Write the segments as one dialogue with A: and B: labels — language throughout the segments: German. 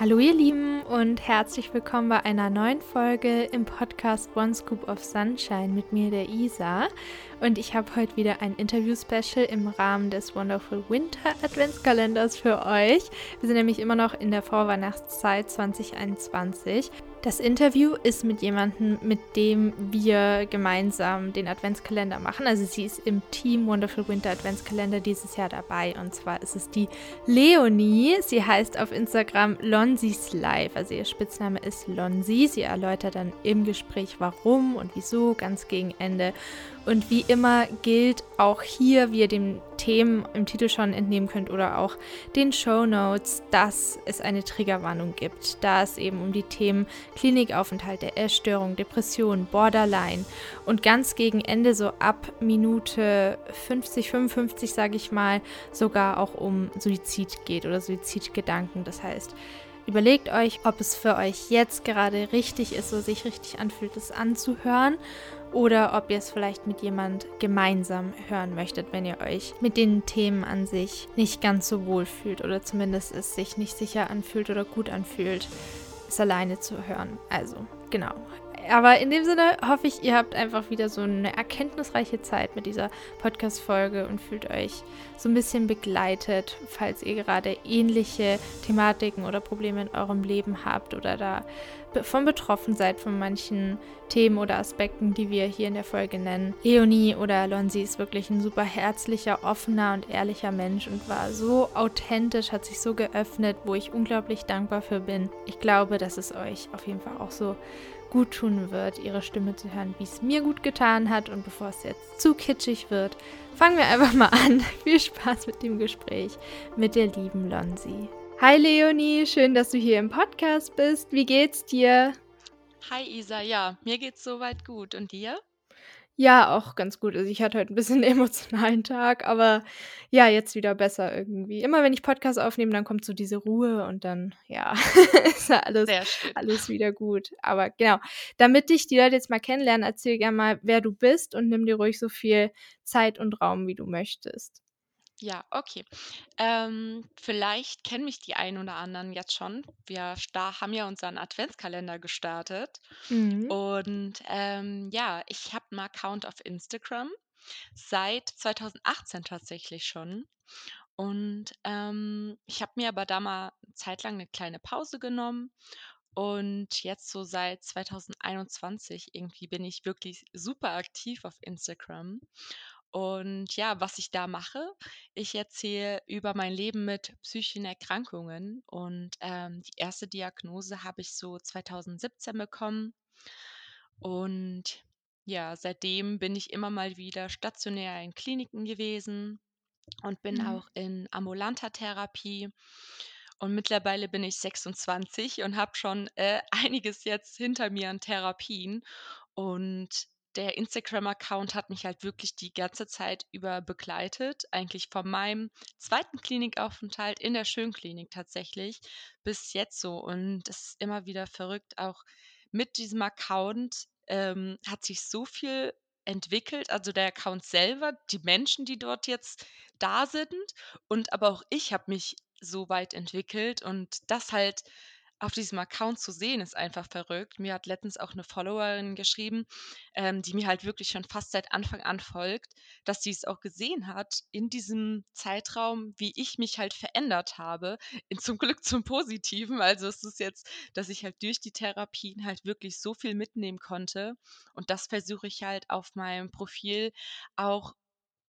A: Hallo ihr Lieben und herzlich willkommen bei einer neuen Folge im Podcast One Scoop of Sunshine mit mir, der Isa. Und ich habe heute wieder ein Interview-Special im Rahmen des Wonderful Winter Adventskalenders für euch. Wir sind nämlich immer noch in der Vorweihnachtszeit 2021 das Interview ist mit jemandem, mit dem wir gemeinsam den Adventskalender machen. Also sie ist im Team Wonderful Winter Adventskalender dieses Jahr dabei. Und zwar ist es die Leonie. Sie heißt auf Instagram Lonsis Live. Also ihr Spitzname ist Lonsi. Sie erläutert dann im Gespräch warum und wieso ganz gegen Ende. Und wie immer gilt auch hier, wie ihr dem Themen im Titel schon entnehmen könnt oder auch den Show Notes, dass es eine Triggerwarnung gibt, da es eben um die Themen Klinikaufenthalt, der Essstörung, Depression, Borderline und ganz gegen Ende so ab Minute 50, 55 sage ich mal, sogar auch um Suizid geht oder Suizidgedanken. Das heißt, Überlegt euch, ob es für euch jetzt gerade richtig ist, so sich richtig anfühlt, es anzuhören oder ob ihr es vielleicht mit jemand gemeinsam hören möchtet, wenn ihr euch mit den Themen an sich nicht ganz so wohl fühlt oder zumindest es sich nicht sicher anfühlt oder gut anfühlt, es alleine zu hören. Also, genau. Aber in dem Sinne hoffe ich, ihr habt einfach wieder so eine erkenntnisreiche Zeit mit dieser Podcast-Folge und fühlt euch so ein bisschen begleitet, falls ihr gerade ähnliche Thematiken oder Probleme in eurem Leben habt oder da von betroffen seid von manchen Themen oder Aspekten, die wir hier in der Folge nennen. Leonie oder Lonsi ist wirklich ein super herzlicher, offener und ehrlicher Mensch und war so authentisch, hat sich so geöffnet, wo ich unglaublich dankbar für bin. Ich glaube, dass es euch auf jeden Fall auch so gut tun wird, ihre Stimme zu hören, wie es mir gut getan hat. Und bevor es jetzt zu kitschig wird, fangen wir einfach mal an. Viel Spaß mit dem Gespräch mit der lieben Lonsi. Hi Leonie, schön, dass du hier im Podcast bist. Wie geht's dir?
B: Hi Isa, ja, mir geht's soweit gut. Und dir?
A: Ja, auch ganz gut. Also ich hatte heute ein bisschen 'n emotionalen Tag, aber ja, jetzt wieder besser irgendwie. Immer wenn ich Podcast aufnehme, dann kommt so diese Ruhe und dann, ja, ist ja alles alles wieder gut. Aber genau, damit dich die Leute jetzt mal kennenlernen, erzähl gern mal, wer du bist und nimm dir ruhig so viel Zeit und Raum, wie du möchtest.
B: Ja, okay. Ähm, vielleicht kennen mich die einen oder anderen jetzt schon. Wir sta haben ja unseren Adventskalender gestartet.
A: Mhm.
B: Und ähm, ja, ich habe einen Account auf Instagram seit 2018 tatsächlich schon. Und ähm, ich habe mir aber da mal eine Zeit lang eine kleine Pause genommen. Und jetzt so seit 2021 irgendwie bin ich wirklich super aktiv auf Instagram. Und ja, was ich da mache, ich erzähle über mein Leben mit psychischen Erkrankungen. Und ähm, die erste Diagnose habe ich so 2017 bekommen. Und ja, seitdem bin ich immer mal wieder stationär in Kliniken gewesen und bin
A: Mhm.
B: auch in ambulanter Therapie. Und mittlerweile bin ich 26 und habe schon äh, einiges jetzt hinter mir an Therapien. Und der Instagram-Account hat mich halt wirklich die ganze Zeit über begleitet, eigentlich von meinem zweiten Klinikaufenthalt in der Schönklinik tatsächlich bis jetzt so. Und es ist immer wieder verrückt, auch mit diesem Account ähm, hat sich so viel entwickelt. Also der Account selber, die Menschen, die dort jetzt da sind und aber auch ich habe mich so weit entwickelt und das halt auf diesem Account zu sehen, ist einfach verrückt. Mir hat letztens auch eine Followerin geschrieben, ähm, die mir halt wirklich schon fast seit Anfang an folgt, dass sie es auch gesehen hat in diesem Zeitraum, wie ich mich halt verändert habe, in zum Glück zum Positiven. Also, es ist jetzt, dass ich halt durch die Therapien halt wirklich so viel mitnehmen konnte und das versuche ich halt auf meinem Profil auch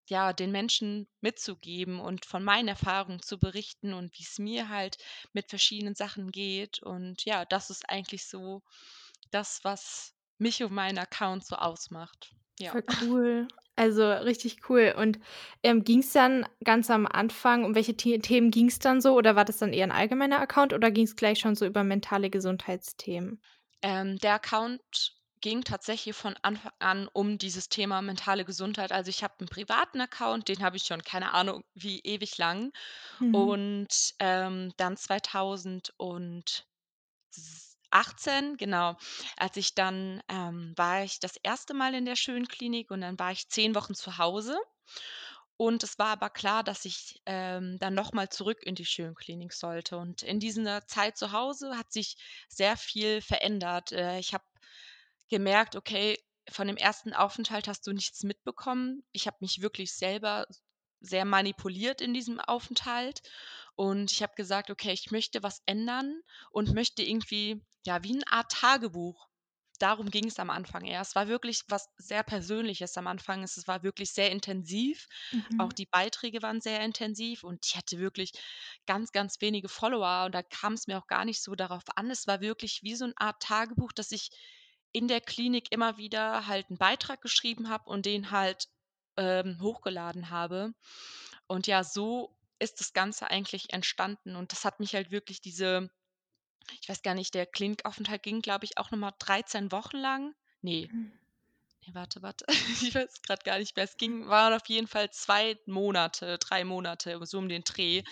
B: ja, den Menschen mitzugeben und von meinen Erfahrungen zu berichten und wie es mir halt mit verschiedenen Sachen geht. Und ja, das ist eigentlich so das, was mich und meinen Account so ausmacht. Ja.
A: Voll cool. Also, richtig cool. Und, ähm, ging's dann ganz am Anfang um welche The Themen ging's dann so oder war das dann eher 'n allgemeiner Account oder ging's gleich schon so über mentale Gesundheitsthemen?
B: Ähm, der Account ging tatsächlich von Anfang an um dieses Thema mentale Gesundheit. Also ich habe einen privaten Account, den habe ich schon, keine Ahnung, wie ewig lang.
A: Mhm.
B: Und ähm, dann 2000 18, genau. Als ich dann ähm, war ich das erste Mal in der Schönklinik und dann war ich 10 Wochen zu Hause Und es war aber klar, dass ich, ähm, dann noch mal zurück in die Schönklinik sollte. Und in dieser Zeit zu Hause hat sich sehr viel verändert. Äh, ich habe gemerkt: „Okay, von dem ersten Aufenthalt hast du nichts mitbekommen.“ Ich habe mich wirklich selber sehr manipuliert in diesem Aufenthalt und ich habe gesagt: „Okay, ich möchte was ändern und möchte irgendwie, ja, wie 'ne Art Tagebuch.“ Darum ging's am Anfang eher. Es war wirklich was sehr Persönliches am Anfang. Es es war wirklich sehr intensiv. Auch
A: Mhm.
B: die Beiträge waren sehr intensiv und ich hatte wirklich ganz, ganz wenige Follower und da kam's mir auch gar nicht so darauf an. Es war wirklich wie so 'n Art Tagebuch, dass ich in der Klinik immer wieder halt 'n Beitrag geschrieben habe und den halt, ähm, hochgeladen habe. Und ja, so ist das Ganze eigentlich entstanden und das hat mich halt wirklich diese ich weiß gar nicht, der Klinikaufenthalt ging, glaube ich, auch noch mal 13 Wochen lang. Ne.
A: Mhm.
B: Ne, warte, warte. Ich weiß grad gar nicht mehr. Es ging waren auf jeden Fall 2 Monate, 3 Monate, so um den Dreh.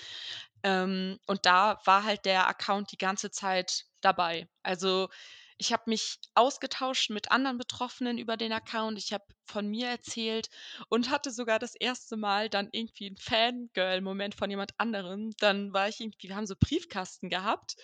B: Ähm, und da war halt der Account die ganze Zeit dabei. Also, ich habe mich ausgetauscht mit anderen Betroffenen über den Account. Ich habe von mir erzählt und hatte sogar das 1. Mal dann irgendwie 'n Fangirl-Moment von jemand anderem. Dann war ich irgendwie wir haben so Briefkasten gehabt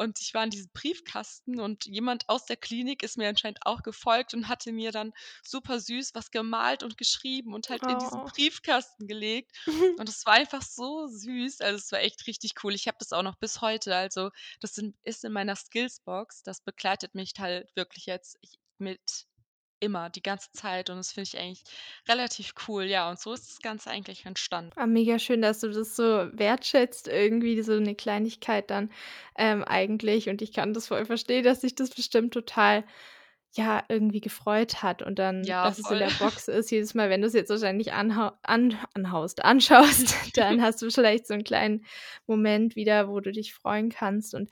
B: und ich war in diesem Briefkasten und jemand aus der Klinik ist mir anscheinend auch gefolgt und hatte mir dann super süß was gemalt und geschrieben und halt in diesen
A: Oh.
B: Briefkasten gelegt. Und es war einfach so süß. Also, es war echt richtig cool. Ich habe das auch noch bis heute. Also, das sind ist in meiner Skillsbox. Das begleitet mich halt wirklich jetzt mit immer, die ganze Zeit und das finde ich eigentlich relativ cool. Ja, und so ist das Ganze eigentlich entstanden.
A: Ah, mega schön, dass du das so wertschätzt irgendwie, so 'ne Kleinigkeit dann, ähm, eigentlich. Und ich kann das voll verstehen, dass dich das bestimmt total, ja, irgendwie gefreut hat und dann,
B: Ja,
A: dass es in
B: voll.
A: der Box ist. Jedes Mal, wenn du's jetzt wahrscheinlich an anhaust anschaust, dann hast du vielleicht so 'n kleinen Moment wieder, wo du dich freuen kannst. Und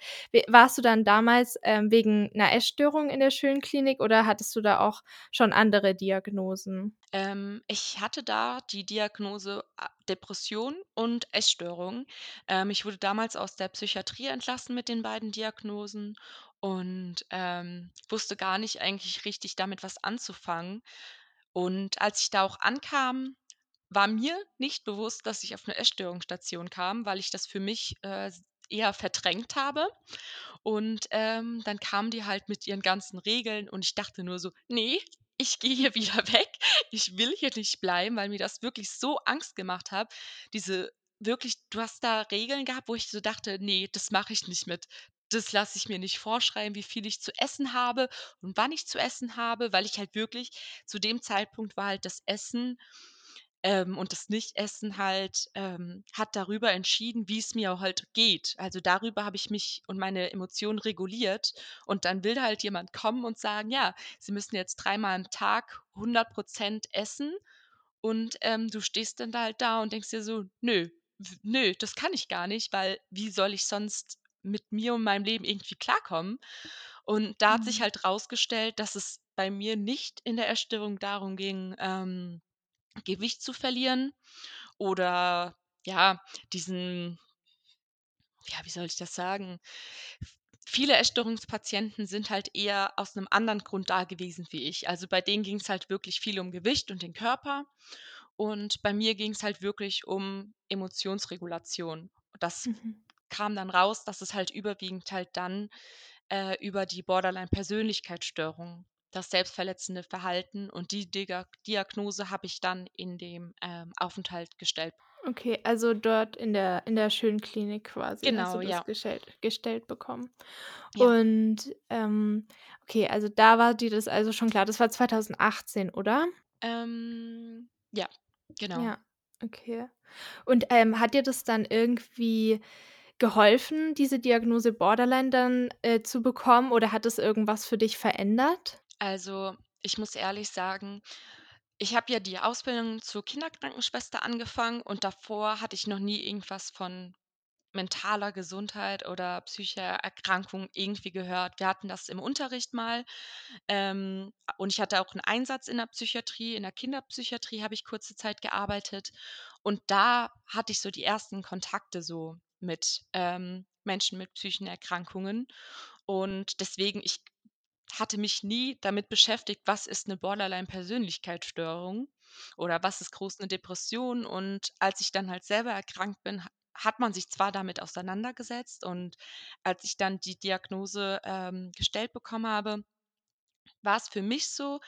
A: warst du dann damals, ähm, wegen 'ner Essstörung in der Schönklinik oder hattest du da auch schon andere Diagnosen?
B: Ähm, ich hatte da die Diagnose a Depression und Essstörung. Ähm, ich wurde damals aus der Psychiatrie entlassen mit den beiden Diagnosen und, ähm, wusste gar nicht eigentlich richtig damit was anzufangen. Und als ich da auch ankam, war mir nicht bewusst, dass ich auf 'ne Essstörungsstation kam, weil ich das für mich, äh, eher verdrängt habe. Und, ähm, dann kamen die halt mit ihren ganzen Regeln und ich dachte nur so: „Ne, ich gehe hier wieder weg. Ich will hier nicht bleiben“, weil mir das wirklich so Angst gemacht hat. Diese wirklich du hast da Regeln gehabt, wo ich so dachte: „Ne, das mache ich nicht mit. Das lasse ich mir nicht vorschreiben, wie viel ich zu essen habe und wann ich zu essen habe“, weil ich halt wirklich zu dem Zeitpunkt war halt das Essen, ähm, und das Nichtessen halt, ähm hat darüber entschieden, wie's mir auch halt geht. Also, darüber habe ich mich und meine Emotionen reguliert. Und dann will halt jemand kommen und sagen: „Ja, Sie müssen jetzt dreimal am Tag 100 % essen.“ Und, ähm, du stehst dann da halt da und denkst dir so: „Nö, nö, das kann ich gar nicht, weil wie soll ich sonst mit mir und meinem Leben irgendwie klarkommen?“ Und da hat sich
A: Mhm.
B: halt rausgestellt, dass es bei mir nicht in der Essstörung darum ging, ähm, Gewicht zu verlieren oder, ja, diesen ja, wie soll ich das sagen? Viele Essstörungspatienten sind halt eher aus 'nem anderen Grund da gewesen wie ich. Also, bei denen ging's halt wirklich viel um Gewicht und den Körper. Und bei mir ging's halt wirklich um Emotionsregulation. Das
A: Mhm.
B: Kam dann raus, dass es halt überwiegend halt dann, äh, über die Borderline-Persönlichkeitsstörung das selbstverletzende Verhalten und die Diagnose habe ich dann in dem, ähm, Aufenthalt gestellt.
A: Okay, also dort in der in der Schönklinik quasi hast du
B: Genau,
A: das
B: ja.
A: gestellt gestellt bekommen.
B: Ja.
A: Und, ähm, okay, also da war dir das also schon klar. Das war 2018, oder?
B: Ähm, ja, genau.
A: Ja, okay. Und, ähm, hat dir das dann irgendwie geholfen, diese Diagnose Borderline dann, äh, zu bekommen oder hat das irgendwas für dich verändert?
B: Also, ich muss ehrlich sagen, ich habe ja die Ausbildung zur Kinderkrankenschwester angefangen und davor hatte ich noch nie irgendwas von mentaler Gesundheit oder psychischer Erkrankung irgendwie gehört. Wir hatten das im Unterricht mal, ähm, und ich hatte auch 'n Einsatz in der Psychiatrie. In der Kinderpsychiatrie habe ich kurze Zeit gearbeitet und da hatte ich so die ersten Kontakte so mit, ähm, Menschen mit psychischen Erkrankungen. Und deswegen ich hatte mich nie damit beschäftigt, was ist 'ne Borderline-Persönlichkeitsstörung oder was ist groß 'ne Depression? Und als ich dann halt selber erkrankt bin, ha hat man sich zwar damit auseinandergesetzt und als ich dann die Diagnose, ähm, gestellt bekommen habe, war's für mich so,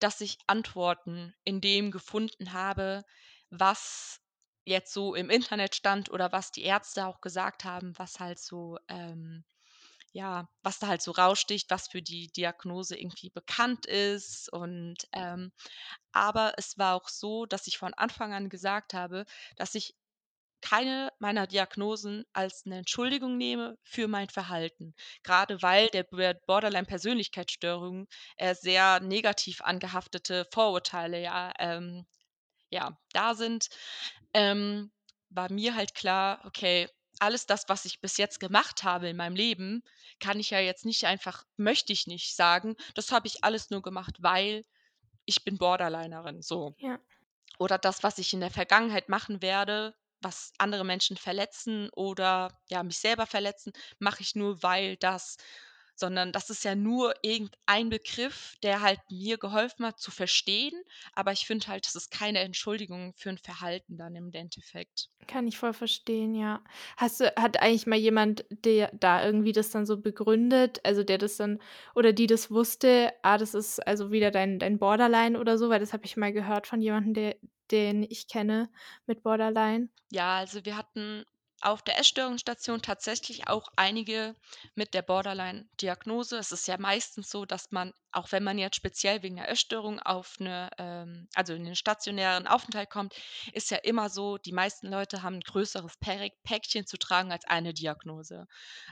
B: dass ich Antworten in dem gefunden habe, was jetzt so im Internet stand oder was die Ärzte auch gesagt haben, was halt so, ähm ja, was da halt so raussticht, was für die Diagnose irgendwie bekannt ist und, ähm aber es war auch so, dass ich von Anfang an gesagt habe, dass ich keine meiner Diagnosen als 'ne Entschuldigung nehme für mein Verhalten. Grade weil der Bor Borderline-Persönlichkeitsstörung, äh, sehr negativ angehaftete Vorurteile ja, ähm ja, da sind, ähm, war mir halt klar: „Okay, alles das, was ich bis jetzt gemacht habe in meinem Leben, kann ich ja jetzt nicht einfach möchte ich nicht sagen, das habe ich alles nur gemacht, weil ich bin Borderlinerin“, so.
A: Ja.
B: Oder das, was ich in der Vergangenheit machen werde, was andere Menschen verletzen oder, ja, mich selber verletzen, mache ich nur, weil das sondern das ist ja nur irgendein Begriff, der halt mir geholfen hat zu verstehen, aber ich finde halt, das ist keine Entschuldigung für 'n Verhalten dann im Endeffekt.
A: Kann ich voll verstehen, ja. Hast du hat eigentlich mal jemand dir da irgendwie das dann so begründet, also, der das dann oder die das wusste: „Ah, das ist also wieder dein dein Borderline“ oder so? Weil das habe ich mal gehört von jemandem, der den ich kenne mit Borderline.
B: Ja, also, wir hatten auf der Essstörungsstation tatsächlich auch einige mit der Borderline-Diagnose. Es ist ja meistens so, dass man, auch wenn man jetzt speziell wegen 'ner Essstörung auf 'ne ähm, also, in den stationären Aufenthalt kommt, ist ja immer so, die meisten Leute haben 'n größeres Päckchen zu tragen als eine Diagnose.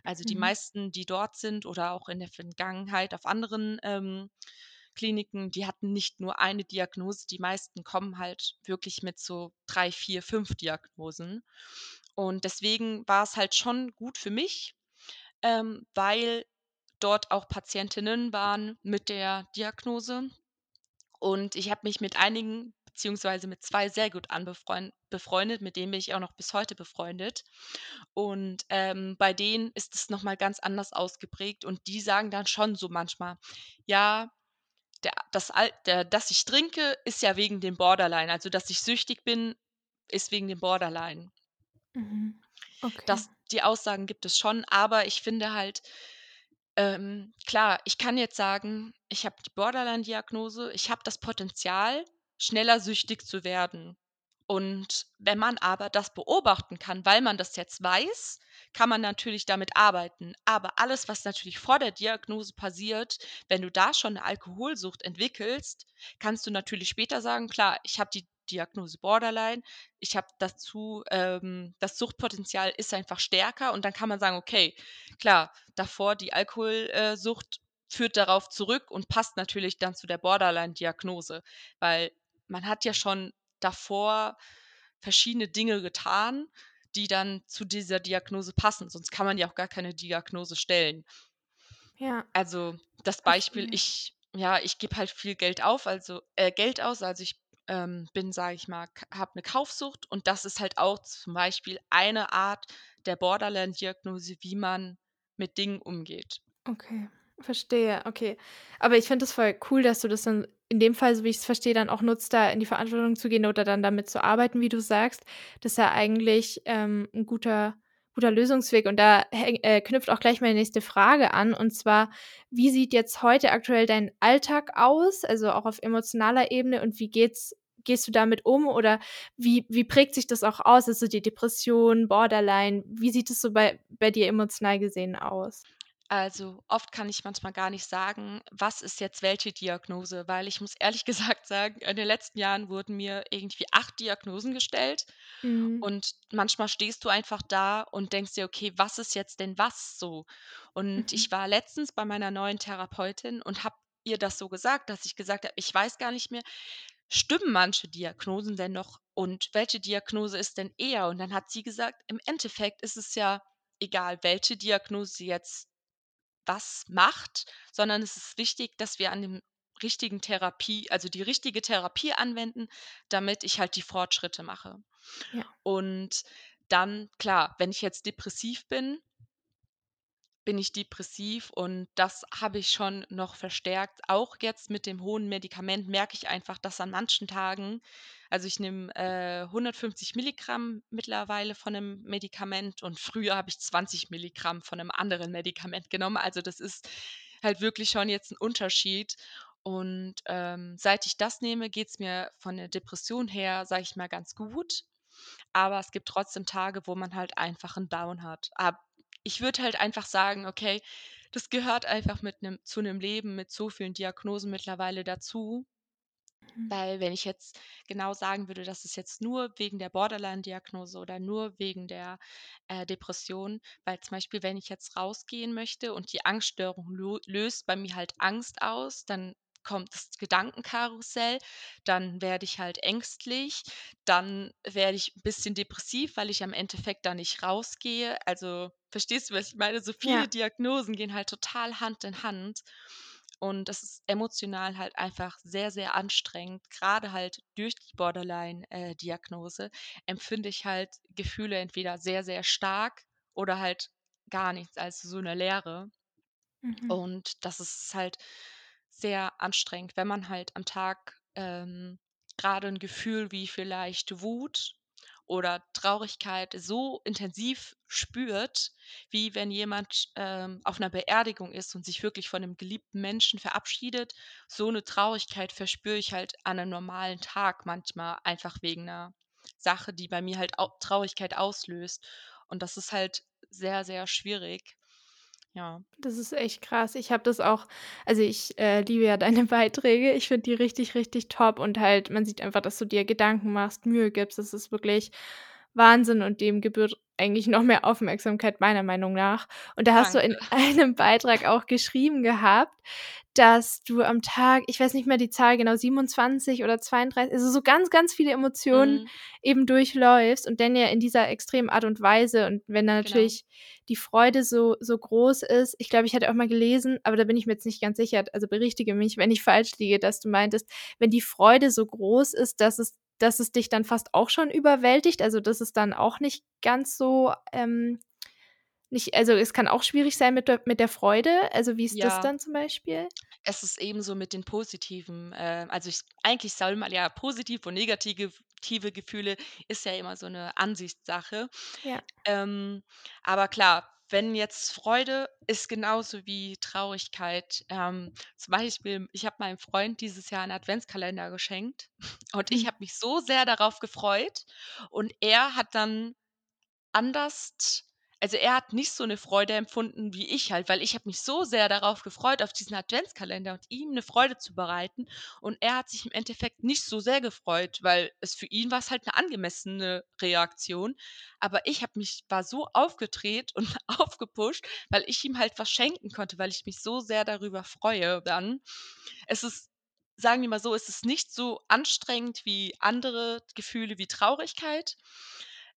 B: Also, die
A: Mhm.
B: meisten, die dort sind oder auch in der Vergangenheit auf anderen, ähm, Kliniken, die hatten nicht nur eine Diagnose. Die meisten kommen halt wirklich mit so 3, 4, 5 Diagnosen. Und deswegen war's halt schon gut für mich, ähm, weil dort auch Patientinnen waren mit der Diagnose. Und ich habe mich mit einigen beziehungsweise mit 2 sehr gut befreundet, mit denen bin ich auch noch bis heute befreundet. Und, ähm, bei denen ist es noch mal ganz anders ausgeprägt und die sagen dann schon so manchmal: „Ja, der das der dass ich trinke, ist ja wegen dem Borderline. Also, dass ich süchtig bin, ist wegen dem Borderline.“
A: Mhm. Okay.
B: Das die Aussagen gibt es schon, aber ich finde halt, ähm, klar, ich kann jetzt sagen, ich habe die Borderline-Diagnose, ich habe das Potenzial, schneller süchtig zu werden. Und wenn man aber das beobachten kann, weil man das jetzt weiß, kann man natürlich damit arbeiten. Aber alles, was natürlich vor der Diagnose passiert, wenn du da schon 'ne Alkoholsucht entwickelst, kannst du natürlich später sagen: „Klar, ich habe die Diagnose Borderline. Ich habe dazu ähm, das Suchtpotenzial ist einfach stärker.“ Und dann kann man sagen: „Okay, klar, davor die Alkohol äh, führt darauf zurück und passt natürlich dann zu der Borderline-Diagnose.“ Weil man hat ja schon davor verschiedene Dinge getan, die dann zu dieser Diagnose passen, sonst kann man ja auch gar keine Diagnose stellen.
A: Ja.
B: Also, das Beispiel,
A: Verstehe.
B: ich ja, ich gebe halt viel Geld auf, also äh, Geld aus. Also, ich, ähm, bin, sage ich mal habe 'ne Kaufsucht und das ist halt auch zum Beispiel eine Art der Borderline-Diagnose, wie man mit Dingen umgeht.
A: Okay, verstehe, okay. Aber ich finde das voll cool, dass du das dann in dem Fall, so wie ich's verstehe, dann auch nutzt, da in die Verantwortung zu gehen oder dann damit zu arbeiten, wie du sagst. Das ist ja eigentlich, ähm, 'n guter guter Lösungsweg und da äh, knüpft auch gleich meine nächste Frage an. Und zwar: Wie sieht jetzt heute aktuell dein Alltag aus, also auch auf emotionaler Ebene und wie geht's gehst du damit um oder wie wie prägt sich das auch aus, also die Depression, Borderline? Wie sieht es so bei bei dir emotional gesehen aus?
B: Also, oft kann ich manchmal gar nicht sagen, was ist jetzt welche Diagnose, weil ich muss ehrlich gesagt sagen, in den letzten Jahren wurden mir irgendwie 8 Diagnosen gestellt
A: Mhm.
B: und manchmal stehst du einfach da und denkst dir: „Okay, was ist jetzt denn was so?“ Und
A: Mhm.
B: ich war letztens bei meiner neuen Therapeutin und habe ihr das so gesagt, dass ich gesagt habe: „Ich weiß gar nicht mehr, stimmen manche Diagnosen denn noch und welche Diagnose ist denn eher?“ Und dann hat sie gesagt: „Im Endeffekt ist es ja egal, welche Diagnose jetzt was macht, sondern es ist wichtig, dass wir an dem richtigen Therapie also die richtige Therapie anwenden, damit ich halt die Fortschritte mache.“
A: Ja.
B: Und dann, klar, wenn ich jetzt depressiv bin bin ich depressiv und das habe ich schon noch verstärkt. Auch jetzt mit dem hohen Medikament merke ich einfach, dass an manchen Tagen also ich nehme, äh, 150 Milligramm mittlerweile von 'nem Medikament und früher habe ich 20 Milligramm von 'nem anderen Medikament genommen. Also, das ist halt wirklich schon jetzt 'n Unterschied. Und, ähm, seit ich das nehme, geht's mir von der Depression her, sage ich mal, ganz gut. Aber es gibt trotzdem Tage, wo man halt einfach 'n Down hat. Ab ich würde halt einfach sagen, okay, das gehört einfach mit 'nem zu 'nem Leben mit so vielen Diagnosen mittlerweile dazu.
A: Mhm.
B: Weil wenn ich jetzt genau sagen würde, das ist jetzt nur wegen der Borderline-Diagnose oder nur wegen der, äh, Depression weil zum Beispiel, wenn ich jetzt rausgehen möchte und die Angststörung lo löst bei mir halt Angst aus, dann kommt das Gedankenkarussell, dann werde ich halt ängstlich, dann werde ich 'n bisschen depressiv, weil ich am Endeffekt da nicht rausgehe. Also, verstehst du, was ich meine? So viele
A: Ja.
B: Diagnosen gehen halt total Hand in Hand und das ist emotional halt einfach sehr, sehr anstrengend. Grade halt durch die Borderline äh, Diagnose empfinde ich halt Gefühle entweder sehr, sehr stark oder halt gar nichts, also so 'ne Leere.
A: Mhm.
B: Und das ist halt sehr anstrengend, wenn man halt am Tag, ähm, grade 'n Gefühl wie vielleicht Wut oder Traurigkeit so intensiv spürt, wie wenn jemand, ähm, auf 'ner Beerdigung ist und sich wirklich von 'nem geliebten Menschen verabschiedet. So 'ne Traurigkeit verspüre ich halt an 'nem normalen Tag manchmal einfach wegen 'ner Sache, die bei mir halt au Traurigkeit auslöst. Und das ist halt sehr, sehr schwierig. Ja.
A: Das ist echt krass. Ich habe das auch also ich, äh, liebe ja deine Beiträge. Ich finde die richtig, richtig top und halt man sieht einfach, dass du dir Gedanken machst, Mühe gibst. Das ist wirklich Wahnsinn und dem gebührt eigentlich noch mehr Aufmerksamkeit meiner Meinung nach. Und da hast du
B: Danke.
A: in einem Beitrag auch geschrieben gehabt, dass du am Tag ich weiß nicht mehr die Zahl genau, 27 oder 32 also so ganz, ganz viele Emotionen
B: Mhm.
A: eben durchläufst und dann ja in dieser extremen Art und Weise. Und wenn dann
B: Genau.
A: natürlich die Freude so so groß ist ich glaube, ich hatte auch mal gelesen, aber da bin ich mir jetzt nicht ganz sicher, also berichtige mich, wenn ich falsch liege, dass du meintest, wenn die Freude so groß ist, dass es dass es dich dann fast auch schon überwältigt, also dass es dann auch nicht ganz so, ähm nicht also es kann auch schwierig sein mit der mit der Freude. Also wie ist das
B: Ja.
A: dann zum Beispiel?
B: Es ist ebenso mit den positiven äh, also ich eigentlich soll man ja positiv und negative tive Gefühle ist ja immer so 'ne Ansichtssache.
A: Ja.
B: Ähm, aber klar, wenn jetzt Freude ist genauso wie Traurigkeit. Ähm, zum Beispiel, ich habe meinem Freund dieses Jahr 'n Adventskalender geschenkt und ich
A: Mhm.
B: habe mich so sehr darauf gefreut und er hat dann anderst also er hat nicht so 'ne Freude empfunden wie ich halt, weil ich habe mich so sehr darauf gefreut, auf diesen Adventskalender und ihm 'ne Freude zu bereiten. Und er hat sich im Endeffekt nicht so sehr gefreut, weil es für ihn war's halt 'ne angemessene Reaktion. Aber ich habe mich war so aufgedreht und aufgepusht, weil ich ihm halt was schenken konnte, weil ich mich so sehr darüber freue dann. Es ist sagen wir mal so, es ist nicht so anstrengend wie andere Gefühle wie Traurigkeit,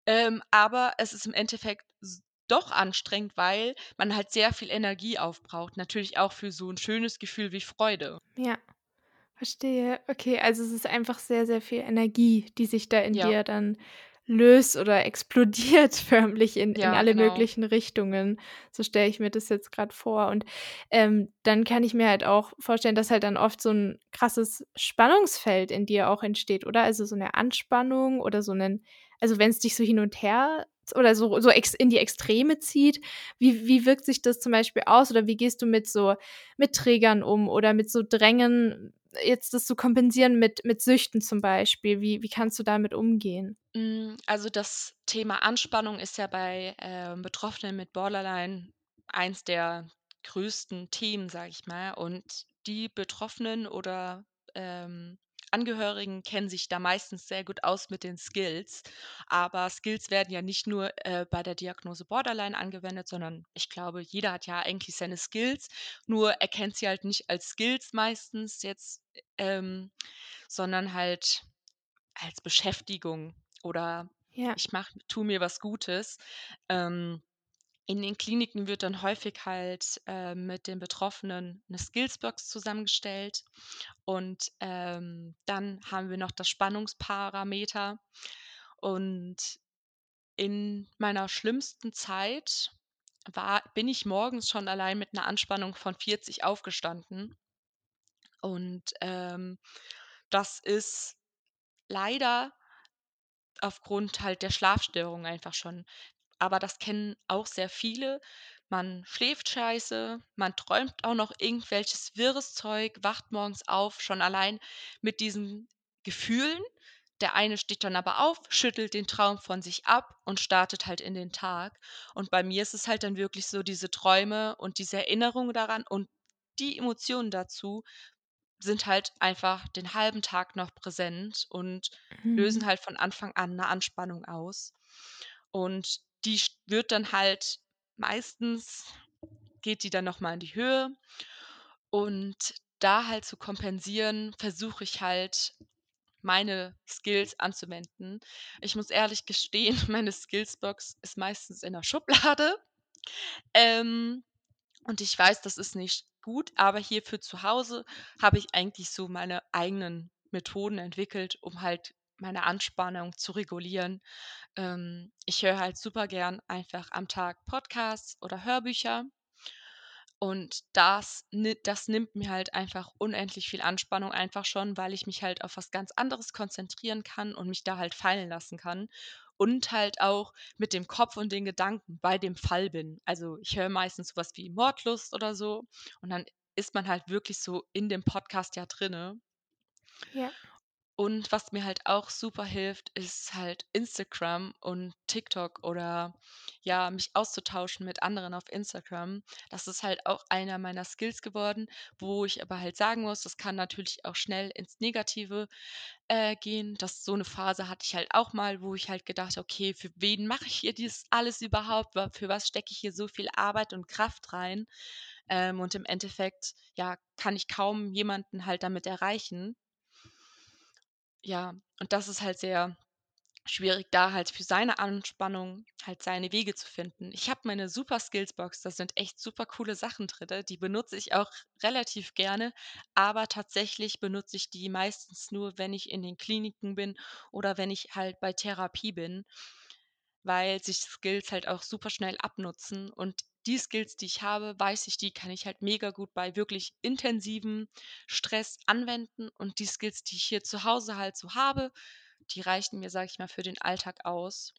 B: ähm, aber es ist im Endeffekt doch anstrengend, weil man halt sehr viel Energie aufbraucht, natürlich auch für so 'n schönes Gefühl wie Freude.
A: Ja, verstehe. Okay, also es ist einfach sehr, sehr viel Energie, die sich da in
B: Ja.
A: dir dann löst oder explodiert förmlich in in
B: Ja,
A: alle
B: genau.
A: möglichen Richtungen. So stelle ich mir das jetzt grad vor. Und, ähm, dann kann ich mir halt auch vorstellen, dass halt dann oft so 'n krasses Spannungsfeld in dir auch entsteht, oder? Also so 'ne Anspannung oder so 'nen also wenn's dich so hin und her oder so so in die Extreme zieht. Wie wie wirkt sich das zum Beispiel aus oder wie gehst du mit so mit Triggern um oder mit so Drängen, jetzt das zu kompensieren mit mit Süchten zum Beispiel? Wie wie kannst du damit umgehen?
B: Hm, also das Thema Anspannung ist ja bei, ähm, Betroffenen mit Borderline eins der größten Themen, sage ich mal. Und die Betroffenen oder, ähm, Angehörigen kennen sich da meistens sehr gut aus mit den Skills. Aber Skills werden ja nicht nur, äh, bei der Diagnose Borderline angewendet, sondern ich glaube, jeder hat ja eigentlich seine Skills, nur er kennt sie halt nicht als Skills meistens jetzt, ähm, sondern halt als Beschäftigung oder
A: Ja.
B: ich mache tue mir was Gutes. Ähm, in den Kliniken wird dann häufig halt, äh, mit den Betroffenen 'ne Skills-Box zusammengestellt und, ähm, dann haben wir noch das Spannungsparameter. Und in meiner schlimmsten Zeit, war bin ich morgens schon allein mit 'ner Anspannung von 40 aufgestanden. Und, ähm, das ist leider aufgrund halt der Schlafstörung einfach schon. Aber das kennen auch sehr viele. Man schläft scheiße, man träumt auch noch irgendwelches wirres Zeug, wacht morgens auf, schon allein mit diesen Gefühlen. Der eine steht dann aber auf, schüttelt den Traum von sich ab und startet halt in den Tag. Und bei mir ist es halt dann wirklich so diese Träume und diese Erinnerung daran und die Emotionen dazu sind halt einfach den halben Tag noch präsent und lösen
A: Mhm.
B: halt von Anfang an 'ne Anspannung aus. Und die wird dann halt meistens geht die dann noch mal in die Höhe. Und da halt zu kompensieren, versuche ich halt, meine Skills anzuwenden. Ich muss ehrlich gestehen, meine Skillsbox ist meistens in der Schublade. Ähm, und ich weiß, das ist nicht gut, aber hier für zu Hause habe ich eigentlich so meine eigenen Methoden entwickelt, um halt meine Anspannung zu regulieren. Ähm, ich höre halt super gern einfach am Tag Podcasts oder Hörbücher. Und das das nimmt mir halt einfach unendlich viel Anspannung einfach schon, weil ich mich halt auf was ganz anderes konzentrieren kann und mich da halt fallen lassen kann und halt auch mit dem Kopf und den Gedanken bei dem Fall bin. Also, ich höre meistens so was wie Mordlust oder so und dann ist man halt wirklich so in dem Podcast ja drinne.
A: Ja.
B: Und was mir halt auch super hilft, ist halt Instagram und TikTok oder, ja, mich auszutauschen mit anderen auf Instagram. Das ist halt auch einer meiner Skills geworden, wo ich aber halt sagen muss, das kann natürlich auch schnell ins Negative, äh, gehen. Das so 'ne Phase hatte ich halt auch mal, wo ich halt gedacht „Okay, für wen mache ich hier dies alles überhaupt? Für was stecke ich hier so viel Arbeit und Kraft rein?“ Ähm, und im Endeffekt, ja, kann ich kaum jemanden halt damit erreichen. Ja, und das ist halt sehr schwierig, da halt für seine Anspannung halt seine Wege zu finden. Ich habe meine super Skillsbox, da sind echt super coole Sachen drinne, die benutze ich auch relativ gerne, aber tatsächlich benutze ich die meistens nur, wenn ich in den Kliniken bin oder wenn ich halt bei Therapie bin, weil sich Skills halt auch super schnell abnutzen. Und die Skills, die ich habe, weiß ich, die kann ich halt mega gut bei wirklich intensivem Stress anwenden. Und die Skills, die ich hier zu Hause halt so habe, die reichen mir, sage ich mal, für den Alltag aus.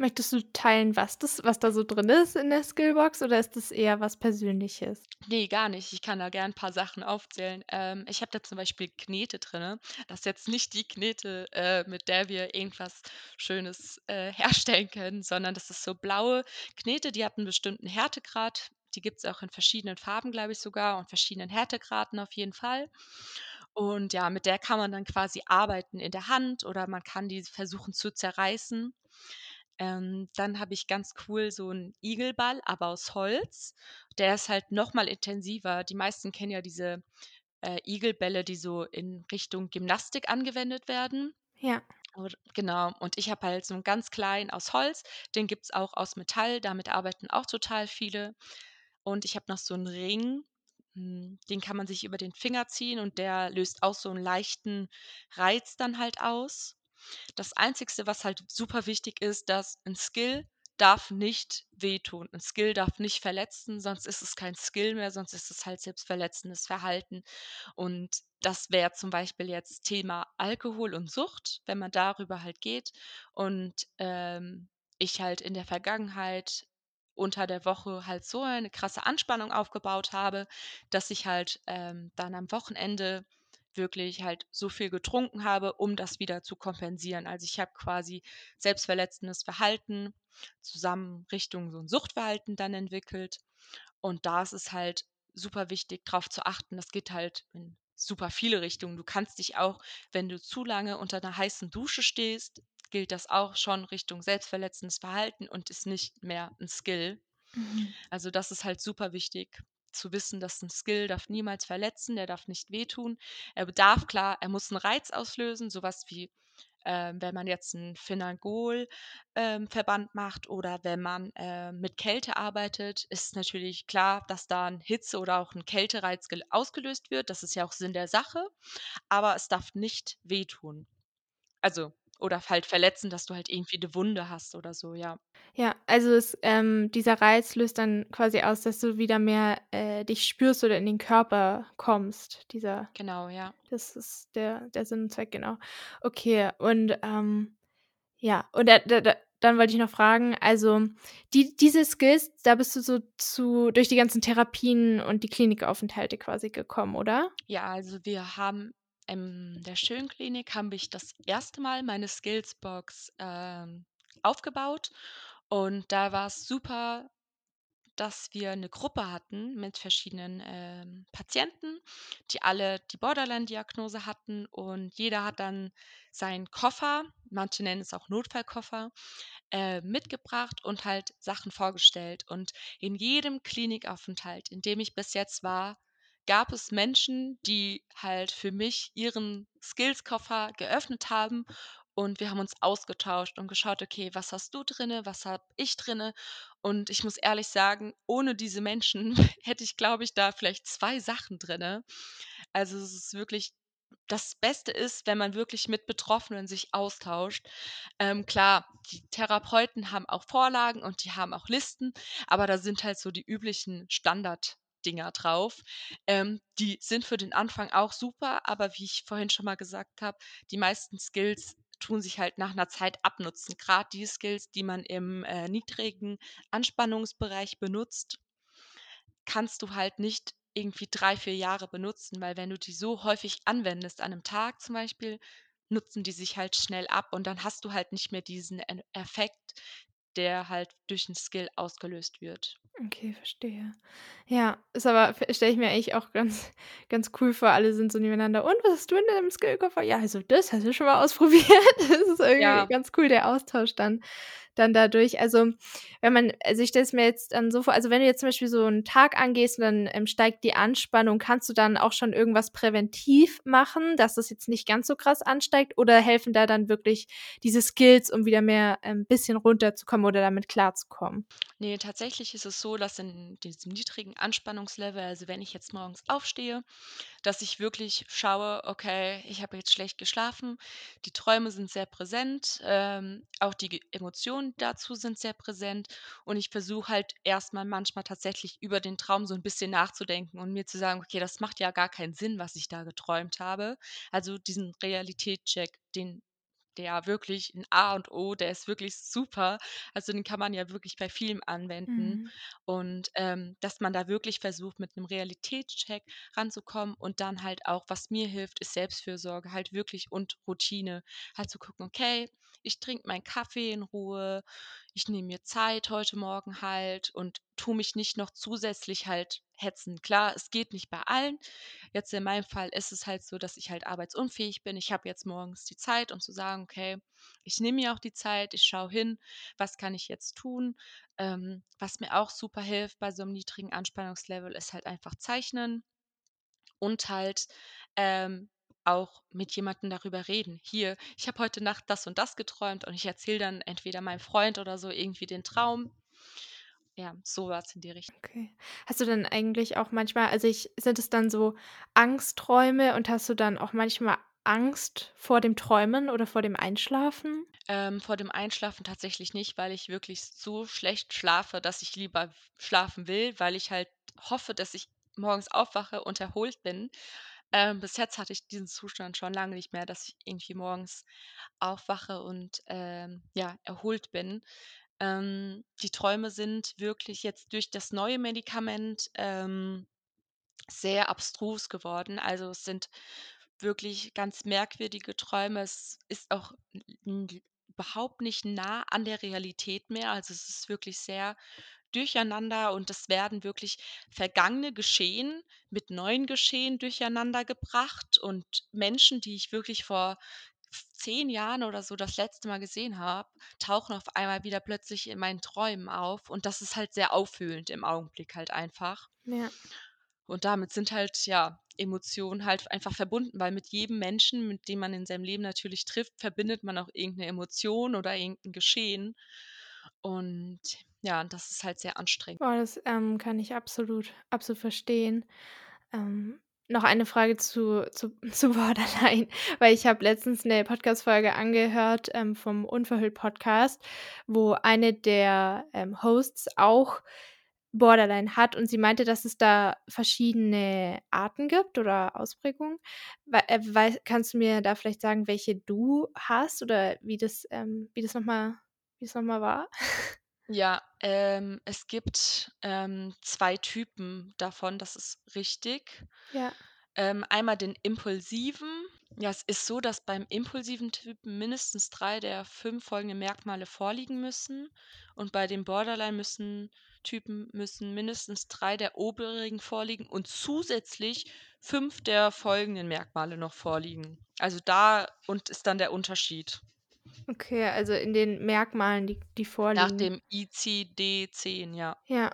A: Möchtest du teilen, was das was da so drin ist in der Skillbox oder ist das eher was Persönliches?
B: Ne, gar nicht. Ich kann da gern 'n paar Sachen aufzählen. Ähm, ich habe da zum Beispiel Knete drinne. Das ist jetzt nicht die Knete, äh, mit der wir irgendwas Schönes, äh, herstellen können, sondern das ist so blaue Knete, die hat 'n bestimmten Härtegrad. Die gibt's auch in verschiedenen Farben, glaube ich sogar und verschiedenen Härtegraden auf jeden Fall. Und ja, mit der kann man dann quasi arbeiten in der Hand oder man kann die versuchen zu zerreißen. Ähm, dann habe ich ganz cool so 'n Igelball, aber aus Holz. Der ist halt noch mal intensiver. Die meisten kennen ja diese, äh, Igelbälle, die so in Richtung Gymnastik angewendet werden.
A: Ja.
B: Genau, und ich habe halt so 'n ganz kleinen aus Holz, den gibt's auch aus Metall, damit arbeiten auch total viele. Und ich habe noch so 'n Ring, hm, den kann man sich über den Finger ziehen und der löst auch so 'n leichten Reiz dann halt aus. Das Einzigste, was halt super wichtig ist, dass 'n Skill darf nicht wehtun. 'N Skill darf nicht verletzen, sonst ist es kein Skill mehr, sonst ist es halt selbstverletzendes Verhalten. Und das wäre zum Beispiel jetzt Thema Alkohol und Sucht, wenn man darüber halt geht und, ähm, ich halt in der Vergangenheit unter der Woche halt so eine krasse Anspannung aufgebaut habe, dass ich halt, ähm, dann am Wochenende wirklich halt so viel getrunken habe, um das wieder zu kompensieren. Also, ich habe quasi selbstverletzendes Verhalten zusammen Richtung so 'n Suchtverhalten dann entwickelt. Und da ist es halt super wichtig, drauf zu achten. Das geht halt in super viele Richtungen. Du kannst dich auch, wenn du zu lange unter 'ner heißen Dusche stehst, gilt das auch schon Richtung selbstverletzendes Verhalten und ist nicht mehr 'n Skill.
A: Mhm.
B: Also, das ist halt super wichtig zu wissen, dass 'n Skill darf niemals verletzen, der darf nicht wehtun. Er bedarf klar er muss 'n Reiz auslösen, so was wie, ähm, wenn man jetzt 'n Phenagol ähm, macht oder wenn man, äh, mit Kälte arbeitet, ist natürlich klar, dass da 'n Hitze oder auch 'n Kältereiz gel ausgelöst wird. Das ist ja auch Sinn der Sache, aber es darf nicht wehtun. Also oder halt verletzen, dass du halt irgendwie 'ne Wunde hast oder so, ja.
A: Ja, also es ähm, dieser Reiz löst dann quasi aus, dass du wieder mehr, äh, dich spürst oder in den Körper kommst. Dieser
B: Genau, ja.
A: das ist der der Sinn und Zweck, genau. Okay, und, ähm, ja, und da da dann wollte ich noch fragen, also die diese Skills, da bist du so zu durch die ganzen Therapien und die Klinikaufenthalte quasi gekommen, oder?
B: Ja, also wir haben in der Schönklinik haben ich das erste Mal meine Skillsbox, ähm, aufgebaut und da war's super, dass wir 'ne Gruppe hatten mit verschiedenen, ähm, Patienten, die alle die Borderline-Diagnose hatten und jeder hat dann seinen Koffer, manche nennen es auch Notfallkoffer, äh, mitgebracht und halt Sachen vorgestellt. Und in jedem Klinikaufenthalt, in dem ich bis jetzt war, gab es Menschen, die halt für mich ihren Skills-Koffer geöffnet haben und wir haben uns ausgetauscht und geschaut: „Okay, was hast du drinne, was habe ich drinne?“ Und ich muss ehrlich sagen, ohne diese Menschen hätte ich, glaube ich, da vielleicht 2 Sachen drinne. Also, es ist wirklich das Beste ist, wenn man wirklich mit Betroffenen sich austauscht. Ähm, klar, die Therapeuten haben auch Vorlagen und die haben auch Listen, aber da sind halt so die üblichen Standarddinger drauf. Ähm, die sind für den Anfang auch super, aber wie ich vorhin schon mal gesagt habe, die meisten Skills tun sich halt nach 'ner Zeit abnutzen. Grad die Skills, die man im, äh, niedrigen Anspannungsbereich benutzt kannst du halt nicht irgendwie 3, 4 Jahre benutzen, weil wenn du die so häufig anwendest an 'nem Tag zum Beispiel, nutzen die sich halt schnell ab und dann hast du halt nicht mehr diesen En Effekt, der halt durch 'n Skill ausgelöst wird.
A: Okay, verstehe. Ja, ist aber stelle ich mir eigentlich auch ganz ganz cool vor. Alle sind so nebeneinander: „Und was hast du in deinem Skill-Koffer?“ „Ja, also das. Hast du schon mal ausprobiert?“ Das ist irgendwie
B: Ja.
A: ganz cool, der Austausch dann dann dadurch. Also, wenn man also ich stelle es mir jetzt dann so vor also wenn du jetzt zum Beispiel so 'n Tag angehst und dann, ähm, steigt die Anspannung, kannst du dann auch schon irgendwas präventiv machen, dass das jetzt nicht ganz so krass ansteigt oder helfen da dann wirklich diese Skills, um wieder mehr ähm, bisschen runterzukommen oder damit klarzukommen?
B: Ne, tatsächlich ist es so, dass in diesem niedrigen Anspannungslevel also wenn ich jetzt morgens aufstehe, dass ich wirklich schaue: „Okay, ich habe jetzt schlecht geschlafen.“ Die Träume sind sehr präsent, ähm, auch die Emotionen dazu sind sehr präsent und ich versuche halt erst mal manchmal tatsächlich über den Traum so 'n bisschen nachzudenken und mir zu sagen: „Okay, das macht ja gar keinen Sinn, was ich da geträumt habe.“ Also diesen Realitätscheck, den der wirklich 'n A und O, der ist wirklich super. Also den kann man ja wirklich bei vielem anwenden
A: Mhm.
B: und, ähm, dass man da wirklich versucht, mit 'nem Realitätscheck ranzukommen und dann halt auch was mir hilft, ist Selbstfürsorge halt wirklich und Routine. Halt zu gucken: „Okay, ich trinke meinen Kaffee in Ruhe, ich nehme mir Zeit heute Morgen halt und tue mich nicht noch zusätzlich halt hetzen.“ Klar, es geht nicht bei allen. Jetzt in meinem Fall ist es halt so, dass ich halt arbeitsunfähig bin. Ich habe jetzt morgens die Zeit, um zu sagen: „Okay, ich nehme mir auch die Zeit, ich schaue hin, was kann ich jetzt tun?“ Ähm, was mir auch super hilft bei so 'nem niedrigen Anspannungslevel, ist halt einfach Zeichnen und halt, ähm, auch mit jemandem darüber reden. „Hier, ich habe heute Nacht das und das geträumt“ und ich erzähle dann entweder meinem Freund oder so irgendwie den Traum. Ja, so was in die Richt
A: Okay. Hast du denn eigentlich auch manchmal also ich sind es dann so Angstträume und hast du dann auch manchmal Angst vor dem Träumen oder vor dem Einschlafen?
B: Ähm, vor dem Einschlafen tatsächlich nicht, weil ich wirklich so schlecht schlafe, dass ich lieber schlafen will, weil ich halt hoffe, dass ich morgens aufwache und erholt bin. Ähm, bis jetzt hatte ich diesen Zustand schon lange nicht mehr, dass ich irgendwie morgens aufwache und, ähm, ja, erholt bin. Ähm, die Träume sind wirklich jetzt durch das neue Medikament, ähm, sehr abstrus geworden. Also, es sind wirklich ganz merkwürdige Träume. Es ist auch überhaupt nicht nah an der Realität mehr. Also, es ist wirklich sehr durcheinander und es werden wirklich vergangene Geschehen mit neuen Geschehen durcheinandergebracht und Menschen, die ich wirklich vor 10 Jahren oder so das letzte Mal gesehen habe, tauchen auf einmal wieder plötzlich in meinen Träumen auf und das ist halt sehr aufwühlend im Augenblick halt einfach.
A: Ja.
B: Und damit sind halt, ja, Emotionen halt einfach verbunden, weil mit jedem Menschen, mit dem man in seinem Leben natürlich trifft, verbindet man auch irgend 'ne Emotion oder irgend 'n Geschehen. Und ja, das ist halt sehr anstrengend.
A: Boah, das, ähm, kann ich absolut absolut verstehen. Ähm noch eine Frage zu zu zu Borderline, weil ich habe letztens 'ne Podcast-Folge angehört, ähm, vom Unverhüllt-Podcast, wo eine der, ähm, Hosts auch Borderline hat und sie meinte, dass es da verschiedene Arten gibt oder Ausprägungen. Wei äh, kannst du mir da vielleicht sagen, welche du hast oder wie das, ähm wie das noch mal wie das noch mal war?
B: Ja, ähm, es gibt, ähm, 2 Typen davon, das ist richtig.
A: Ja.
B: Ähm, einmal den impulsiven. Ja, es ist so, dass beim impulsiven Typen mindestens 3 der 5 folgenden Merkmale vorliegen müssen und bei dem Borderline müssen mindestens 3 der oberigen vorliegen und zusätzlich 5 der folgenden Merkmale noch vorliegen. Also, da und ist dann der Unterschied.
A: Okay, also in den Merkmalen, die die
B: Nach
A: vorliegen.
B: dem ICD-10, ja.
A: Ja,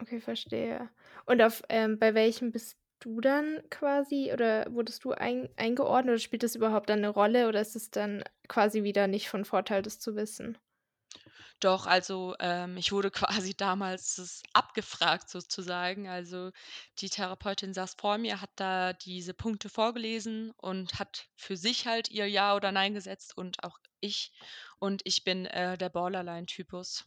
A: okay, verstehe. Und auf ähm, bei welchem bist du dann quasi oder wurdest du ein eingeordnet oder spielt das überhaupt dann 'ne Rolle oder ist es dann quasi wieder nicht von Vorteil, das zu wissen?
B: Doch, also, ähm, ich wurde quasi damals s abgefragt sozusagen. Also, die Therapeutin saß vor mir, hat da diese Punkte vorgelesen und hat für sich halt ihr Ja oder Nein gesetzt und auch ich. Und ich bin, äh, der Borderline-Typus.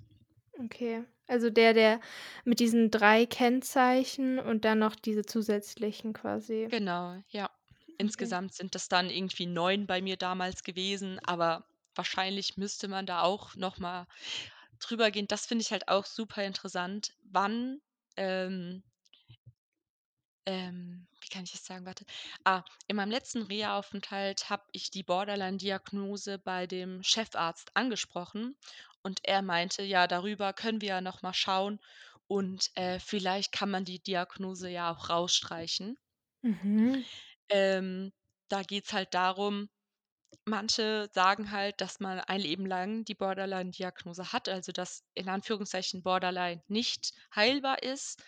A: Okay, also der, der mit diesen 3 Kennzeichen und dann noch diese zusätzlichen quasi.
B: Genau, ja.
A: Okay.
B: Insgesamt sind das dann irgendwie 9 bei mir damals gewesen, aber wahrscheinlich müsste man da auch noch mal drüber gehen. Das finde ich halt auch super interessant, wann, ähm ähm, wie kann ich das sagen? Warte. Ah, in meinem letzten Reha-Aufenthalt habe ich die Borderline-Diagnose bei dem Chefarzt angesprochen und er meinte: „Ja, darüber können wir ja noch mal schauen und, äh, vielleicht kann man die Diagnose ja auch rausstreichen.“
A: Mhm.
B: Ähm, da geht's halt darum manche sagen halt, dass man ein Leben lang die Borderline-Diagnose hat, also dass in Anführungszeichen Borderline nicht heilbar ist,